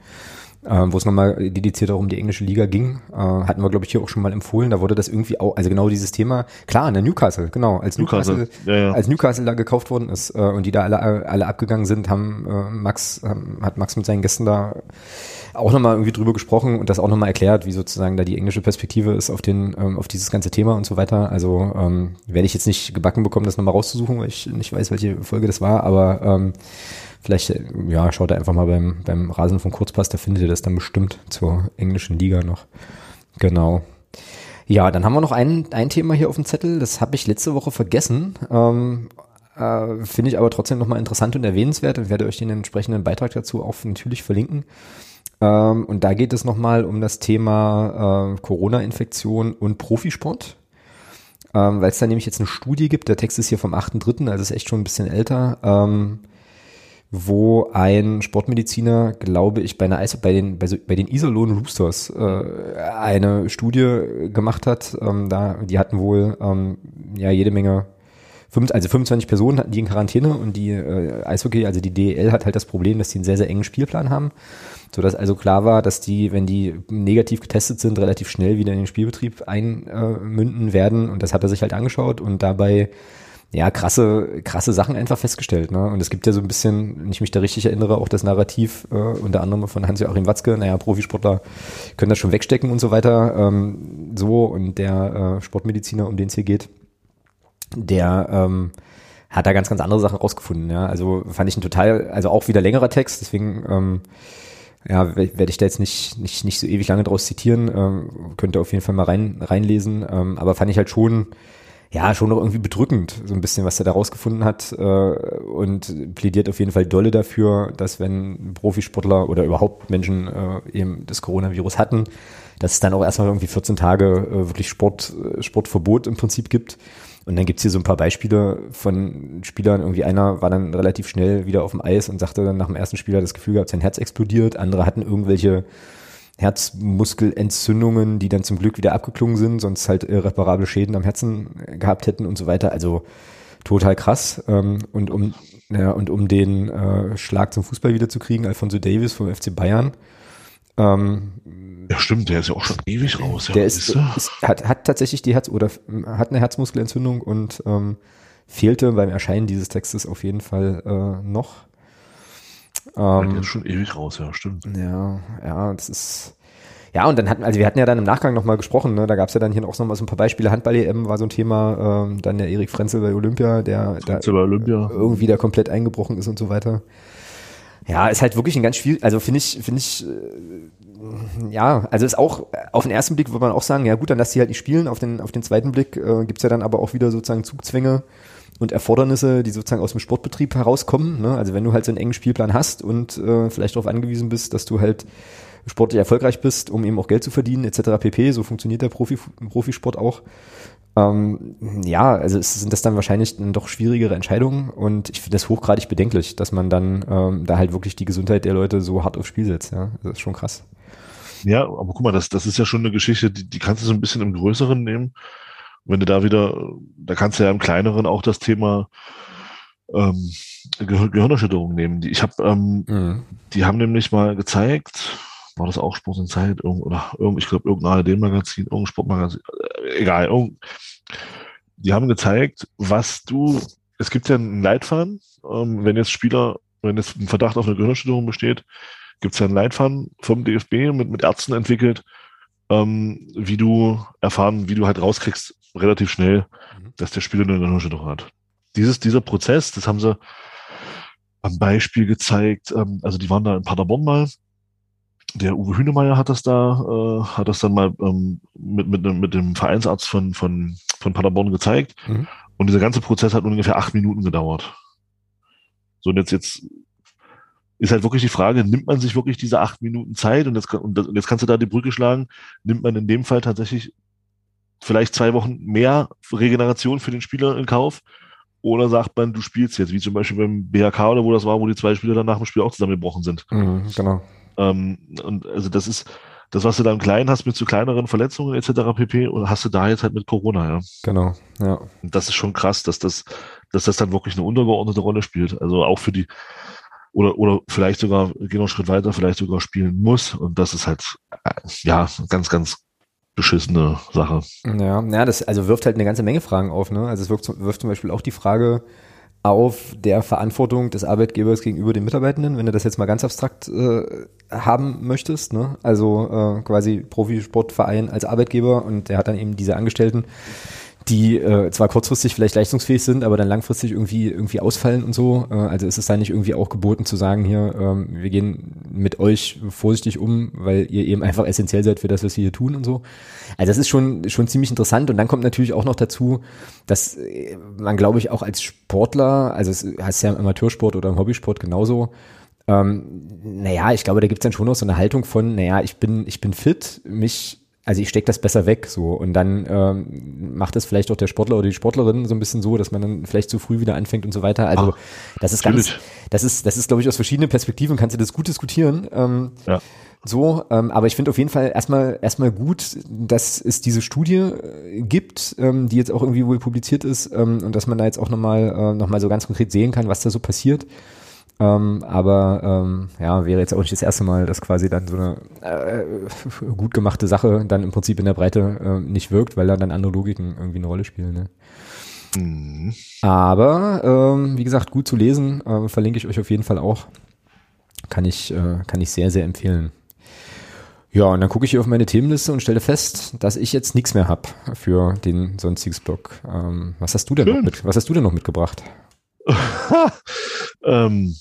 wo es nochmal dediziert auch um die englische Liga ging. Äh, hatten wir, glaube ich, hier auch schon mal empfohlen. Da wurde das irgendwie auch, also genau dieses Thema, klar, in der Newcastle, genau, als Newcastle, Newcastle, ja, ja. als Newcastle da gekauft worden ist äh, und die da alle, alle abgegangen sind, haben äh, Max, ähm, hat Max mit seinen Gästen da auch nochmal irgendwie drüber gesprochen und das auch nochmal erklärt, wie sozusagen da die englische Perspektive ist auf den, ähm, auf dieses ganze Thema und so weiter. Also ähm, werde ich jetzt nicht gebacken bekommen, das nochmal rauszusuchen, weil ich nicht weiß, welche Folge das war, aber ähm, vielleicht, ja, schaut da einfach mal beim, beim Rasen von Kurzpass, da findet ihr das dann bestimmt zur englischen Liga noch. Genau. Ja, dann haben wir noch ein, ein Thema hier auf dem Zettel, das habe ich letzte Woche vergessen. Ähm, äh, Finde ich aber trotzdem nochmal interessant und erwähnenswert und werde euch den entsprechenden Beitrag dazu auch natürlich verlinken. Ähm, und da geht es nochmal um das Thema äh, Corona-Infektion und Profisport. Ähm, Weil es da nämlich jetzt eine Studie gibt, der Text ist hier vom 8.3., also ist echt schon ein bisschen älter, ähm, wo ein Sportmediziner, glaube ich, bei, einer Eis bei den, bei, so, bei den Iserlohn Roosters äh, eine Studie gemacht hat. Ähm, da, die hatten wohl ähm, ja jede Menge also 25 Personen hatten die in Quarantäne und die äh, Eishockey, also die DEL hat halt das Problem, dass die einen sehr, sehr engen Spielplan haben, sodass also klar war, dass die, wenn die negativ getestet sind, relativ schnell wieder in den Spielbetrieb einmünden werden und das hat er sich halt angeschaut und dabei ja, krasse, krasse Sachen einfach festgestellt. Ne? Und es gibt ja so ein bisschen, wenn ich mich da richtig erinnere, auch das Narrativ äh, unter anderem von Hans-Joachim Watzke, naja, Profisportler können das schon wegstecken und so weiter. Ähm, so, und der äh, Sportmediziner, um den es hier geht, der ähm, hat da ganz, ganz andere Sachen rausgefunden. Ja? Also fand ich ein total, also auch wieder längerer Text, deswegen ähm, ja, werde ich da jetzt nicht, nicht, nicht so ewig lange draus zitieren, ähm, könnt ihr auf jeden Fall mal rein, reinlesen, ähm, aber fand ich halt schon, ja, schon noch irgendwie bedrückend, so ein bisschen, was er da rausgefunden hat äh, und plädiert auf jeden Fall dolle dafür, dass wenn Profisportler oder überhaupt Menschen äh, eben das Coronavirus hatten, dass es dann auch erstmal irgendwie 14 Tage äh, wirklich Sport, äh, Sportverbot im Prinzip gibt und dann gibt's hier so ein paar Beispiele von Spielern. Irgendwie einer war dann relativ schnell wieder auf dem Eis und sagte dann nach dem ersten Spieler das Gefühl gehabt, sein Herz explodiert. Andere hatten irgendwelche Herzmuskelentzündungen, die dann zum Glück wieder abgeklungen sind, sonst halt irreparable Schäden am Herzen gehabt hätten und so weiter. Also total krass. Ähm, und um, ja, und um den äh, Schlag zum Fußball wiederzukriegen, Alfonso Davis vom FC Bayern, ähm, ja, stimmt, der ist ja auch schon ewig raus. Der ja, ist, ist, hat, hat tatsächlich die Herz- oder hat eine Herzmuskelentzündung und ähm, fehlte beim Erscheinen dieses Textes auf jeden Fall äh, noch. Ähm, der ist schon ewig raus, ja, stimmt. Ja, ja, das ist. Ja, und dann hatten, also wir hatten ja dann im Nachgang nochmal gesprochen, ne? da gab es ja dann hier auch nochmal so ein paar Beispiele. Handball-EM war so ein Thema, ähm, dann der Erik Frenzel bei Olympia, der da bei Olympia. irgendwie da komplett eingebrochen ist und so weiter. Ja, ist halt wirklich ein ganz schwierig, also finde ich, finde ich, äh, ja, also ist auch, auf den ersten Blick würde man auch sagen, ja gut, dann lass die halt nicht spielen, auf den, auf den zweiten Blick äh, gibt's ja dann aber auch wieder sozusagen Zugzwänge und Erfordernisse, die sozusagen aus dem Sportbetrieb herauskommen. Ne? Also wenn du halt so einen engen Spielplan hast und äh, vielleicht darauf angewiesen bist, dass du halt sportlich erfolgreich bist, um eben auch Geld zu verdienen, etc. pp. So funktioniert der Profi, Profisport auch. Ähm, ja, also es sind das dann wahrscheinlich dann doch schwierigere Entscheidungen und ich finde das hochgradig bedenklich, dass man dann ähm, da halt wirklich die Gesundheit der Leute so hart aufs Spiel setzt. Ja, das ist schon krass. Ja, aber guck mal, das, das ist ja schon eine Geschichte, die, die kannst du so ein bisschen im Größeren nehmen. Wenn du da wieder, da kannst du ja im Kleineren auch das Thema ähm, Gehir Gehirnerschütterung nehmen. Die, ich habe, ähm, mhm. die haben nämlich mal gezeigt, war das auch Sport und Zeit oder irgend, ich glaube irgendein ARD-Magazin, irgendein Sportmagazin, äh, egal. Irgend, die haben gezeigt, was du, es gibt ja einen Leitfaden, ähm, wenn jetzt Spieler, wenn jetzt ein Verdacht auf eine Gehirnerschütterung besteht, gibt es ja einen Leitfaden vom DFB mit, mit Ärzten entwickelt, ähm, wie du erfahren, wie du halt rauskriegst, relativ schnell, mhm. dass der Spieler eine Gehirnerschütterung hat. Dieses, dieser Prozess, das haben sie am Beispiel gezeigt, ähm, also die waren da in Paderborn mal, der Uwe Hünemeyer hat das da, äh, hat das dann mal ähm, mit, mit, mit dem Vereinsarzt von, von, von Paderborn gezeigt. Mhm. Und dieser ganze Prozess hat ungefähr acht Minuten gedauert. So, und jetzt, jetzt ist halt wirklich die Frage, nimmt man sich wirklich diese acht Minuten Zeit und jetzt, und jetzt kannst du da die Brücke schlagen, nimmt man in dem Fall tatsächlich vielleicht zwei Wochen mehr Regeneration für den Spieler in Kauf oder sagt man, du spielst jetzt, wie zum Beispiel beim BHK oder wo das war, wo die zwei Spieler dann nach dem Spiel auch zusammengebrochen sind. Mhm, genau. Ähm, und also das ist das, was du da im Kleinen hast mit zu so kleineren Verletzungen etc. pp. Und hast du da jetzt halt mit Corona, ja. Genau, ja. Und das ist schon krass, dass das, dass das dann wirklich eine untergeordnete Rolle spielt. Also auch für die, oder, oder vielleicht sogar, gehen wir einen Schritt weiter, vielleicht sogar spielen muss. Und das ist halt, äh, ja, ganz, ganz beschissene Sache. Ja, ja, das also wirft halt eine ganze Menge Fragen auf, ne? Also es wirft, wirft zum Beispiel auch die Frage, auf der Verantwortung des Arbeitgebers gegenüber den Mitarbeitenden, wenn du das jetzt mal ganz abstrakt äh, haben möchtest. Ne? Also äh, quasi Profisportverein als Arbeitgeber und der hat dann eben diese Angestellten, die äh, zwar kurzfristig vielleicht leistungsfähig sind, aber dann langfristig irgendwie irgendwie ausfallen und so. Äh, also ist es da nicht irgendwie auch geboten zu sagen, hier, ähm, wir gehen mit euch vorsichtig um, weil ihr eben einfach essentiell seid für das, was wir hier tun und so. Also das ist schon schon ziemlich interessant und dann kommt natürlich auch noch dazu, dass äh, man glaube ich auch als Sportler, also es heißt ja im Amateursport oder im Hobbysport genauso, ähm, naja, ich glaube, da gibt's dann schon noch so eine Haltung von, naja, ich bin, ich bin fit, mich also ich stecke das besser weg so und dann ähm, macht es vielleicht auch der Sportler oder die Sportlerin so ein bisschen so, dass man dann vielleicht zu früh wieder anfängt und so weiter. Also Ach, das ist natürlich. ganz, das ist, das ist glaube ich aus verschiedenen Perspektiven kannst du das gut diskutieren. Ähm, ja. So, ähm, aber ich finde auf jeden Fall erstmal erstmal gut, dass es diese Studie äh, gibt, ähm, die jetzt auch irgendwie wohl publiziert ist ähm, und dass man da jetzt auch nochmal äh, noch mal so ganz konkret sehen kann, was da so passiert. Ähm, aber ähm, ja, wäre jetzt auch nicht das erste Mal, dass quasi dann so eine äh, gut gemachte Sache dann im Prinzip in der Breite äh, nicht wirkt, weil da dann andere Logiken irgendwie eine Rolle spielen. Ne? Mhm. Aber ähm, wie gesagt, gut zu lesen, äh, verlinke ich euch auf jeden Fall auch. Kann ich, äh, kann ich sehr, sehr empfehlen. Ja, und dann gucke ich hier auf meine Themenliste und stelle fest, dass ich jetzt nichts mehr habe für den sonstiges Blog. Ähm, was hast du denn noch mit, was hast du denn noch mitgebracht? ähm,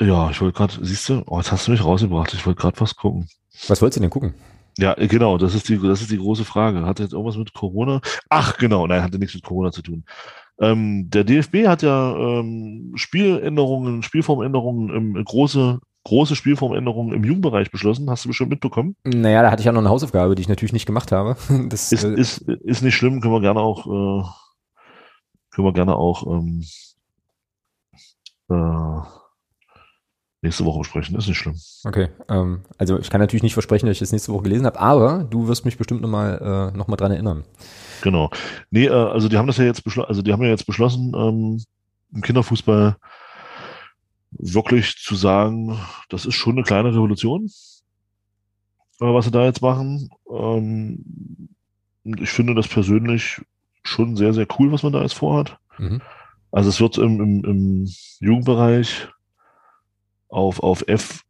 ja, ich wollte gerade, siehst du, oh, jetzt hast du mich rausgebracht. Ich wollte gerade was gucken. Was wolltest du denn gucken? Ja, genau, das ist die, das ist die große Frage. Hat jetzt irgendwas mit Corona? Ach, genau, nein, hatte nichts mit Corona zu tun. Ähm, der DFB hat ja ähm, Spieländerungen, Spielformänderungen, ähm, große, große Spielformänderungen im Jugendbereich beschlossen. Hast du bestimmt mitbekommen? Naja, da hatte ich ja noch eine Hausaufgabe, die ich natürlich nicht gemacht habe. Das, ist, äh, ist, ist nicht schlimm, können wir gerne auch, äh, können wir gerne auch ähm, äh, nächste Woche besprechen. Ist nicht schlimm. Okay. Ähm, also ich kann natürlich nicht versprechen, dass ich das nächste Woche gelesen habe, aber du wirst mich bestimmt nochmal äh, noch mal dran erinnern. Genau. Nee, äh, also die haben das ja jetzt beschlossen, also die haben ja jetzt beschlossen, ähm, im Kinderfußball wirklich zu sagen, das ist schon eine kleine Revolution, äh, was sie da jetzt machen. Ähm, ich finde das persönlich schon sehr, sehr cool, was man da jetzt vorhat. Mhm. Also es wird im, im, im Jugendbereich auf, auf F,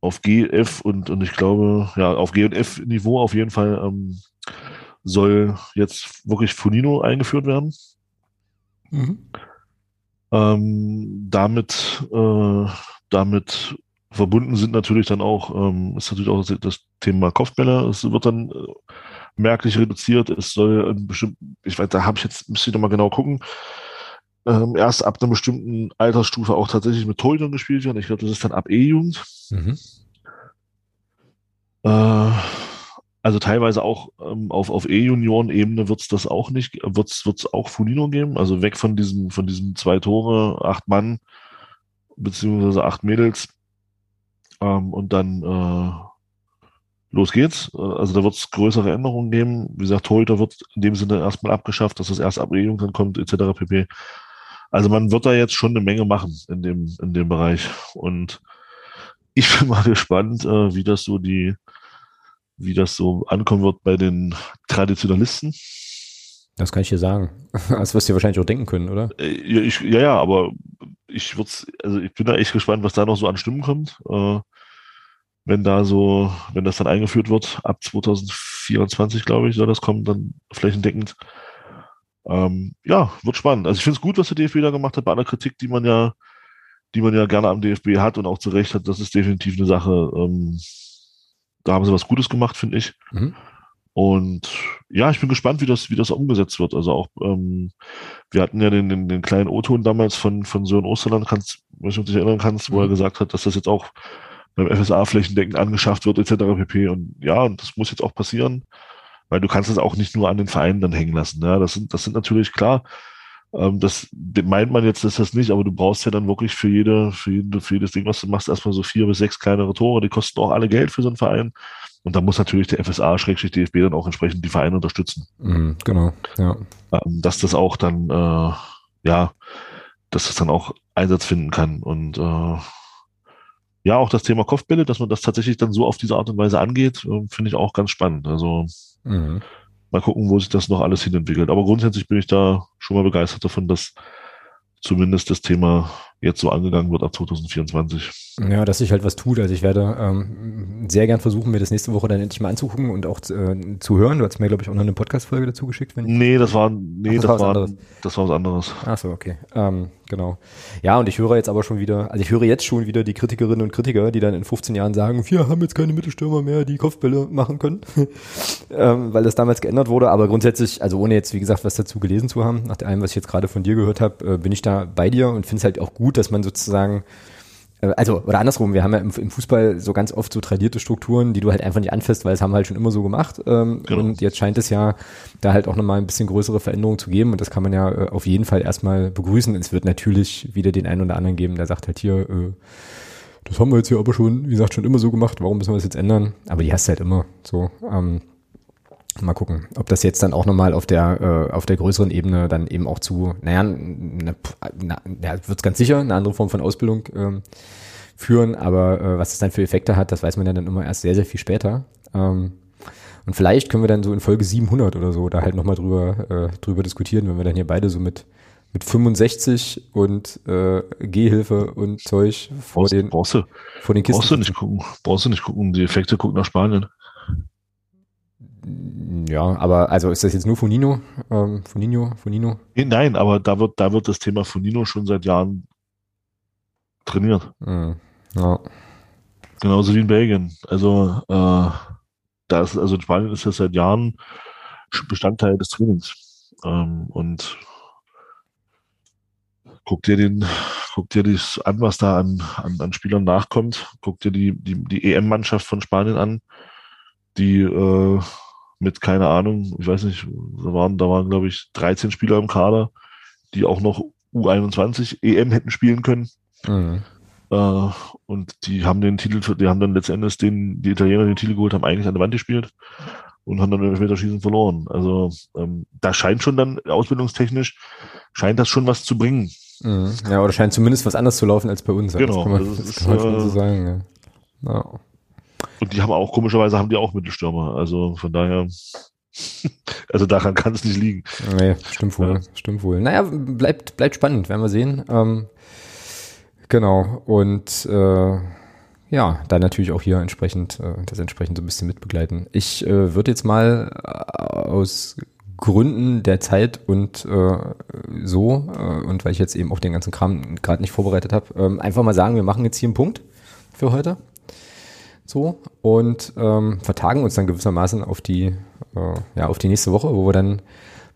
auf G, F und, und ich glaube, ja, auf G und F Niveau auf jeden Fall ähm, soll jetzt wirklich Funino eingeführt werden. Mhm. Ähm, damit, äh, damit verbunden sind natürlich dann auch, ähm, ist natürlich auch das Thema Kopfbälle. Es wird dann äh, merklich reduziert. Es soll bestimmt, ich weiß, da habe ich jetzt, müsste ich nochmal genau gucken, ähm, erst ab einer bestimmten Altersstufe auch tatsächlich mit Torhütern gespielt werden. Ich glaube, das ist dann ab E-Jugend. Mhm. Äh, also teilweise auch ähm, auf, auf E-Junioren-Ebene wird es das auch nicht, wird es auch Fulino geben, also weg von diesem, von diesem zwei Tore, acht Mann, beziehungsweise acht Mädels. Ähm, und dann äh, los geht's. Äh, also da wird es größere Änderungen geben. Wie gesagt, Torhüter wird in dem Sinne erstmal abgeschafft, dass das erst ab dann kommt, etc. pp. Also man wird da jetzt schon eine Menge machen in dem, in dem Bereich. Und ich bin mal gespannt, äh, wie das so die, wie das so ankommen wird bei den Traditionalisten. Das kann ich dir sagen. Das wirst du dir wahrscheinlich auch denken können, oder? Äh, ja, ich, ja, ja, aber ich würde also ich bin da echt gespannt, was da noch so an Stimmen kommt. Wenn da so, wenn das dann eingeführt wird, ab 2024, glaube ich, soll das kommen, dann flächendeckend. Ähm, ja, wird spannend. Also ich finde es gut, was der DFB da gemacht hat, bei aller Kritik, die man ja, die man ja gerne am DFB hat und auch zu Recht hat, das ist definitiv eine Sache, ähm, da haben sie was Gutes gemacht, finde ich. Mhm. Und ja, ich bin gespannt, wie das, wie das umgesetzt wird. Also auch, ähm, wir hatten ja den, den, den kleinen O-Ton damals von, von Sören Osterland, kannst, wenn du dich erinnern kannst, mhm. wo er mhm. gesagt hat, dass das jetzt auch beim FSA flächendeckend angeschafft wird, etc. pp. Und ja, und das muss jetzt auch passieren weil du kannst es auch nicht nur an den Vereinen dann hängen lassen. Ja, das sind, das sind natürlich klar. Ähm, das meint man jetzt, dass das nicht, aber du brauchst ja dann wirklich für jede, für, jede, für jedes Ding, was du machst, erstmal so vier bis sechs kleinere Tore. Die kosten auch alle Geld für so einen Verein. Und da muss natürlich der FSA-DFB dann auch entsprechend die Vereine unterstützen. Mhm, genau, ja. Ähm, dass das auch dann, äh, ja, dass das dann auch Einsatz finden kann. Und äh, ja, auch das Thema Kopfbälle, dass man das tatsächlich dann so auf diese Art und Weise angeht, äh, finde ich auch ganz spannend. Also Mhm. Mal gucken, wo sich das noch alles hinentwickelt. Aber grundsätzlich bin ich da schon mal begeistert davon, dass zumindest das Thema jetzt so angegangen wird ab 2024. Ja, dass sich halt was tut. Also ich werde ähm, sehr gern versuchen, mir das nächste Woche dann endlich mal anzugucken und auch äh, zu hören. Du hast mir, glaube ich, auch noch eine Podcast-Folge dazu geschickt. Wenn Nee, das war, nee, Ach, das das, war was war, anderes. das war was anderes. Ach so, okay. Ähm, genau. Ja, und ich höre jetzt aber schon wieder, also ich höre jetzt schon wieder die Kritikerinnen und Kritiker, die dann in 15 Jahren sagen, wir haben jetzt keine Mittelstürmer mehr, die Kopfbälle machen können, ähm, weil das damals geändert wurde. Aber grundsätzlich, also ohne jetzt, wie gesagt, was dazu gelesen zu haben, nach allem, was ich jetzt gerade von dir gehört habe, äh, bin ich da bei dir und finde es halt auch gut, dass man sozusagen äh, also, oder andersrum, wir haben ja im, im Fußball so ganz oft so tradierte Strukturen, die du halt einfach nicht anfasst, weil es haben wir halt schon immer so gemacht. Ähm, Genau. Und jetzt scheint es ja da halt auch nochmal ein bisschen größere Veränderungen zu geben und das kann man ja äh, auf jeden Fall erstmal begrüßen. Es wird natürlich wieder den einen oder anderen geben, der sagt halt hier, äh, das haben wir jetzt hier aber schon, wie gesagt, schon immer so gemacht, warum müssen wir das jetzt ändern? Aber die hast du halt immer so. Ähm, Mal gucken, ob das jetzt dann auch nochmal auf der äh, auf der größeren Ebene dann eben auch zu, naja, ne, na, ja, wird ganz sicher eine andere Form von Ausbildung ähm, führen, aber äh, was es dann für Effekte hat, das weiß man ja dann immer erst sehr, sehr viel später. Ähm, und vielleicht können wir dann so in Folge 700 oder so da halt nochmal drüber, äh, drüber diskutieren, wenn wir dann hier beide so mit, mit 65 und äh, Gehhilfe und Zeug vor Brauchst, den, brauchst, du, vor den Kisten. brauchst du nicht gucken. Brauchst du nicht gucken. Die Effekte gucken nach Spanien. Ja, aber also ist das jetzt nur Funino? Ähm, Funino, Funino? Nee, nein, aber da wird, da wird das Thema Funino schon seit Jahren trainiert. Mhm. Ja. Genauso wie in Belgien. Also, äh, da ist, also in Spanien ist das seit Jahren Bestandteil des Trainings. Ähm, und guck dir den, guck dir das an, was da an, an, an Spielern nachkommt. Guck dir die, die, die EM-Mannschaft von Spanien an, die äh, mit, keine Ahnung, ich weiß nicht, da waren, da waren, glaube ich, 13 Spieler im Kader, die auch noch U21 EM hätten spielen können. Mhm. Äh, und die haben den Titel, die haben dann letztendlich den, die Italiener den Titel geholt, haben eigentlich an der Wand gespielt und haben dann im Elfmeterschießen verloren. Also ähm, da scheint schon dann ausbildungstechnisch, scheint das schon was zu bringen. Mhm. Ja, oder scheint zumindest was anders zu laufen als bei uns. Genau, Das kann man, das das ist, kann man schon äh, so sagen. Ja. Ja. Und die haben auch, komischerweise haben die auch Mittelstürmer. Also von daher, also daran kann es nicht liegen. Nee, stimmt wohl, Ja. stimmt wohl. Naja, bleibt, bleibt spannend, werden wir sehen. Ähm, genau, und äh, ja, dann natürlich auch hier entsprechend, äh, das entsprechend so ein bisschen mitbegleiten. Ich äh, würde jetzt mal äh, aus Gründen der Zeit und äh, so, äh, und weil ich jetzt eben auch den ganzen Kram gerade nicht vorbereitet habe, ähm, einfach mal sagen, wir machen jetzt hier einen Punkt für heute. So, und ähm, vertagen uns dann gewissermaßen auf die, äh, ja, auf die nächste Woche, wo wir dann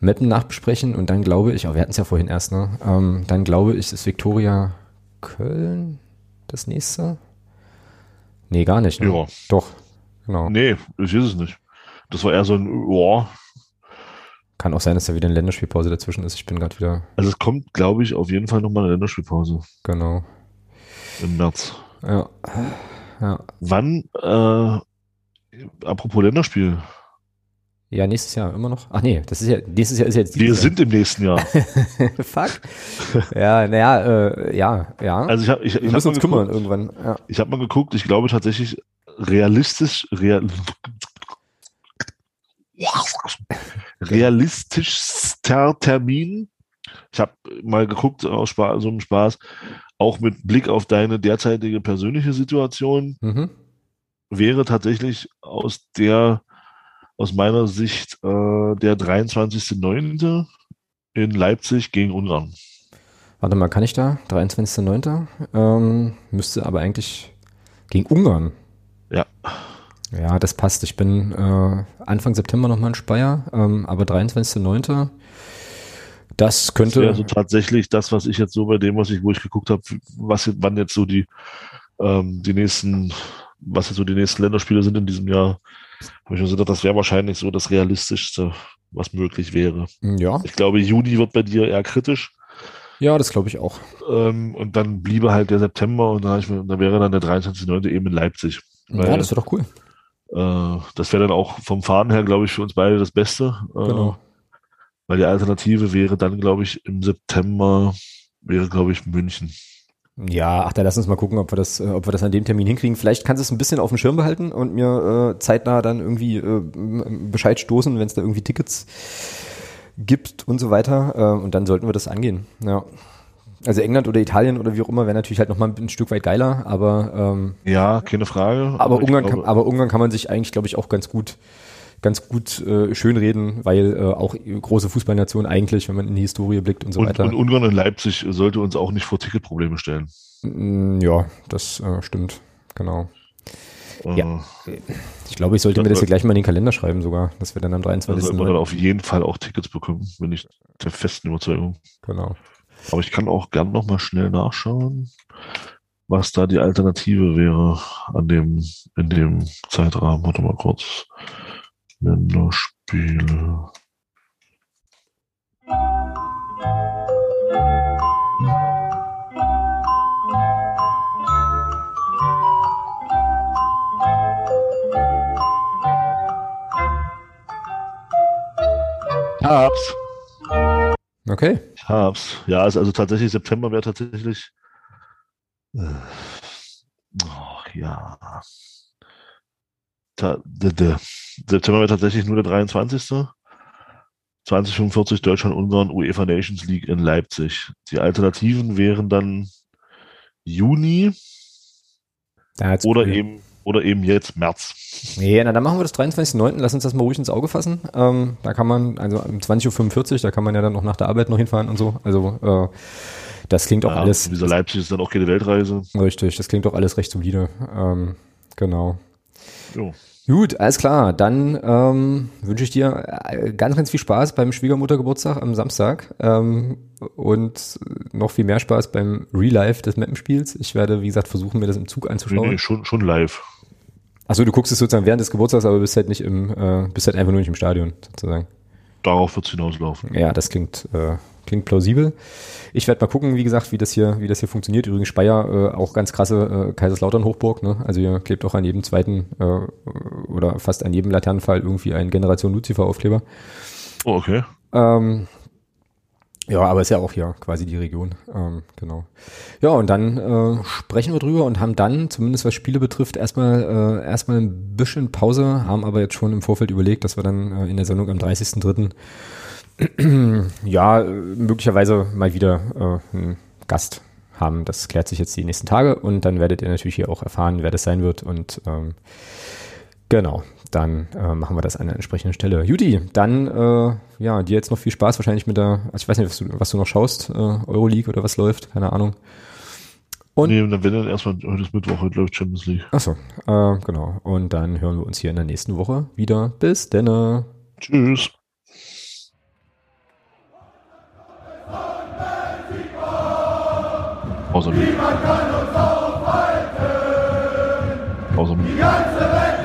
Mappen nachbesprechen und dann glaube ich, aber wir hatten es ja vorhin erst, ne? Ähm, dann glaube ich, ist Viktoria Köln das nächste? Nee, gar nicht. Ne? Ja. Doch, genau. Nee, ich ist es nicht. Das war eher so ein, boah. Kann auch sein, dass da wieder eine Länderspielpause dazwischen ist. Ich bin gerade wieder, Also es kommt, glaube ich, auf jeden Fall nochmal eine Länderspielpause genau. im März. Ja. Ja. Wann, äh, apropos Länderspiel, ja, nächstes Jahr immer noch. Ach nee, das ist ja, nächstes Jahr ist jetzt wir dieses sind im nächsten Jahr. Jahr. Fuck. Ja, naja, äh, ja, ja. Also ich habe ich, ich wir hab müssen uns kümmern geguckt, irgendwann. Ja. ich hab mal geguckt, ich glaube tatsächlich realistisch, real, realistischster Termin. Ich habe mal geguckt aus Spaß, so einem Spaß, auch mit Blick auf deine derzeitige persönliche Situation, Mhm. wäre tatsächlich aus der, aus meiner Sicht, äh, der 23.09. in Leipzig gegen Ungarn. Warte mal, kann ich da? 23.09. Ähm, müsste aber eigentlich gegen Ungarn. Ja. Ja, das passt. Ich bin äh, Anfang September nochmal in Speyer, ähm, aber 23.09. Das Das könnte. wäre also tatsächlich das, was ich jetzt so bei dem, was ich, wo ich geguckt habe, was wann jetzt so die, ähm, die nächsten, was jetzt so die nächsten Länderspiele sind in diesem Jahr, habe ich mir gedacht, das wäre wahrscheinlich so das Realistischste, was möglich wäre. ja, Ich glaube, Juni wird bei dir eher kritisch. ja, das glaube ich auch. Ähm, und dann bliebe halt der September und da, hab ich mir, da wäre dann der 23.9. eben in Leipzig. ja, Weil, das wäre doch cool. äh, das wäre dann auch vom Fahren her, glaube ich, für uns beide das Beste. Äh, Genau. Weil die Alternative wäre dann, glaube ich, im September, wäre, glaube ich, München. Ja, ach, dann lass uns mal gucken, ob wir das, äh, ob wir das an dem Termin hinkriegen. Vielleicht kannst du es ein bisschen auf dem Schirm behalten und mir äh, zeitnah dann irgendwie äh, Bescheid stoßen, wenn es da irgendwie Tickets gibt und so weiter. Äh, und dann sollten wir das angehen. Ja. also England oder Italien oder wie auch immer wäre natürlich halt nochmal ein Stück weit geiler, aber ähm, Ja, keine Frage. aber ich Ungarn, glaube, kann, aber Ungarn kann man sich eigentlich, glaube ich, auch ganz gut ganz gut äh, schönreden, weil äh, auch große Fußballnation eigentlich, wenn man in die Historie blickt und so und, weiter. und Ungarn in Leipzig sollte uns auch nicht vor Ticketprobleme stellen. Mm, ja, das äh, stimmt, genau. Äh, Ja. Ich glaube, ich sollte mir das hier gleich mal in den Kalender schreiben sogar, dass wir dann am Da 23. sollte man dann auf jeden Fall auch Tickets bekommen, bin ich der festen Überzeugung. genau. Aber ich kann auch gern noch mal schnell nachschauen, was da die Alternative wäre an dem, in dem Zeitrahmen. Warte mal kurz. Länderspiele. Hab's. Okay. Ich hab's. Ja, ist also tatsächlich September wäre tatsächlich. Äh, oh, ja. September wäre tatsächlich nur der 23. 2045 Deutschland, Ungarn, UEFA Nations League in Leipzig. Die Alternativen wären dann Juni Da oder cool. eben oder eben jetzt März. Nee, na dann machen wir das 23.09. Lass uns das mal ruhig ins Auge fassen. Ähm, da kann man, also um 20.45 Uhr, da kann man ja dann noch nach der Arbeit noch hinfahren und so. Also äh, das klingt auch Ja, alles Dieser Leipzig ist dann auch keine Weltreise. richtig, das klingt auch alles recht solide. Ähm, genau. Jo. Gut, alles klar. Dann ähm, wünsche ich dir äh, ganz, ganz viel Spaß beim Schwiegermuttergeburtstag am Samstag ähm, und noch viel mehr Spaß beim Relive des Mappenspiels. Ich werde, wie gesagt, versuchen, mir das im Zug Nee, anzuschauen. nee, schon, schon live. Achso, du guckst es sozusagen während des Geburtstags, aber bist halt nicht im, äh, bist halt einfach nur nicht im Stadion, sozusagen. Darauf wird es hinauslaufen. Ja, das klingt, äh, klingt plausibel. Ich werde mal gucken, wie gesagt, wie das hier, wie das hier funktioniert. Übrigens Speyer, äh, auch ganz krasse äh, Kaiserslautern-Hochburg, ne? Also hier klebt auch an jedem zweiten äh, oder fast an jedem Laternenfall irgendwie ein Generation Lucifer-Aufkleber. Oh, okay. Ähm, ja, aber ist ja auch hier quasi die Region. Ähm, genau. Ja, und dann äh, sprechen wir drüber und haben dann, zumindest was Spiele betrifft, erstmal äh, erstmal ein bisschen Pause, haben aber jetzt schon im Vorfeld überlegt, dass wir dann äh, in der Sendung am 30.03. ja, äh, möglicherweise mal wieder äh, einen Gast haben. Das klärt sich jetzt die nächsten Tage und dann werdet ihr natürlich hier auch erfahren, wer das sein wird und ähm, Genau, dann äh, machen wir das an der entsprechenden Stelle. Judy, dann äh, ja, dir jetzt noch viel Spaß wahrscheinlich mit der, also ich weiß nicht, was du, was du noch schaust, äh, Euroleague oder was läuft, keine Ahnung. Und- nee, dann wenn dann erstmal, heute ist Mittwoch, heute läuft Champions League. Achso, äh, genau. Und dann hören wir uns hier in der nächsten Woche wieder. Bis denne. Tschüss. Außer mir. Die ganze Welt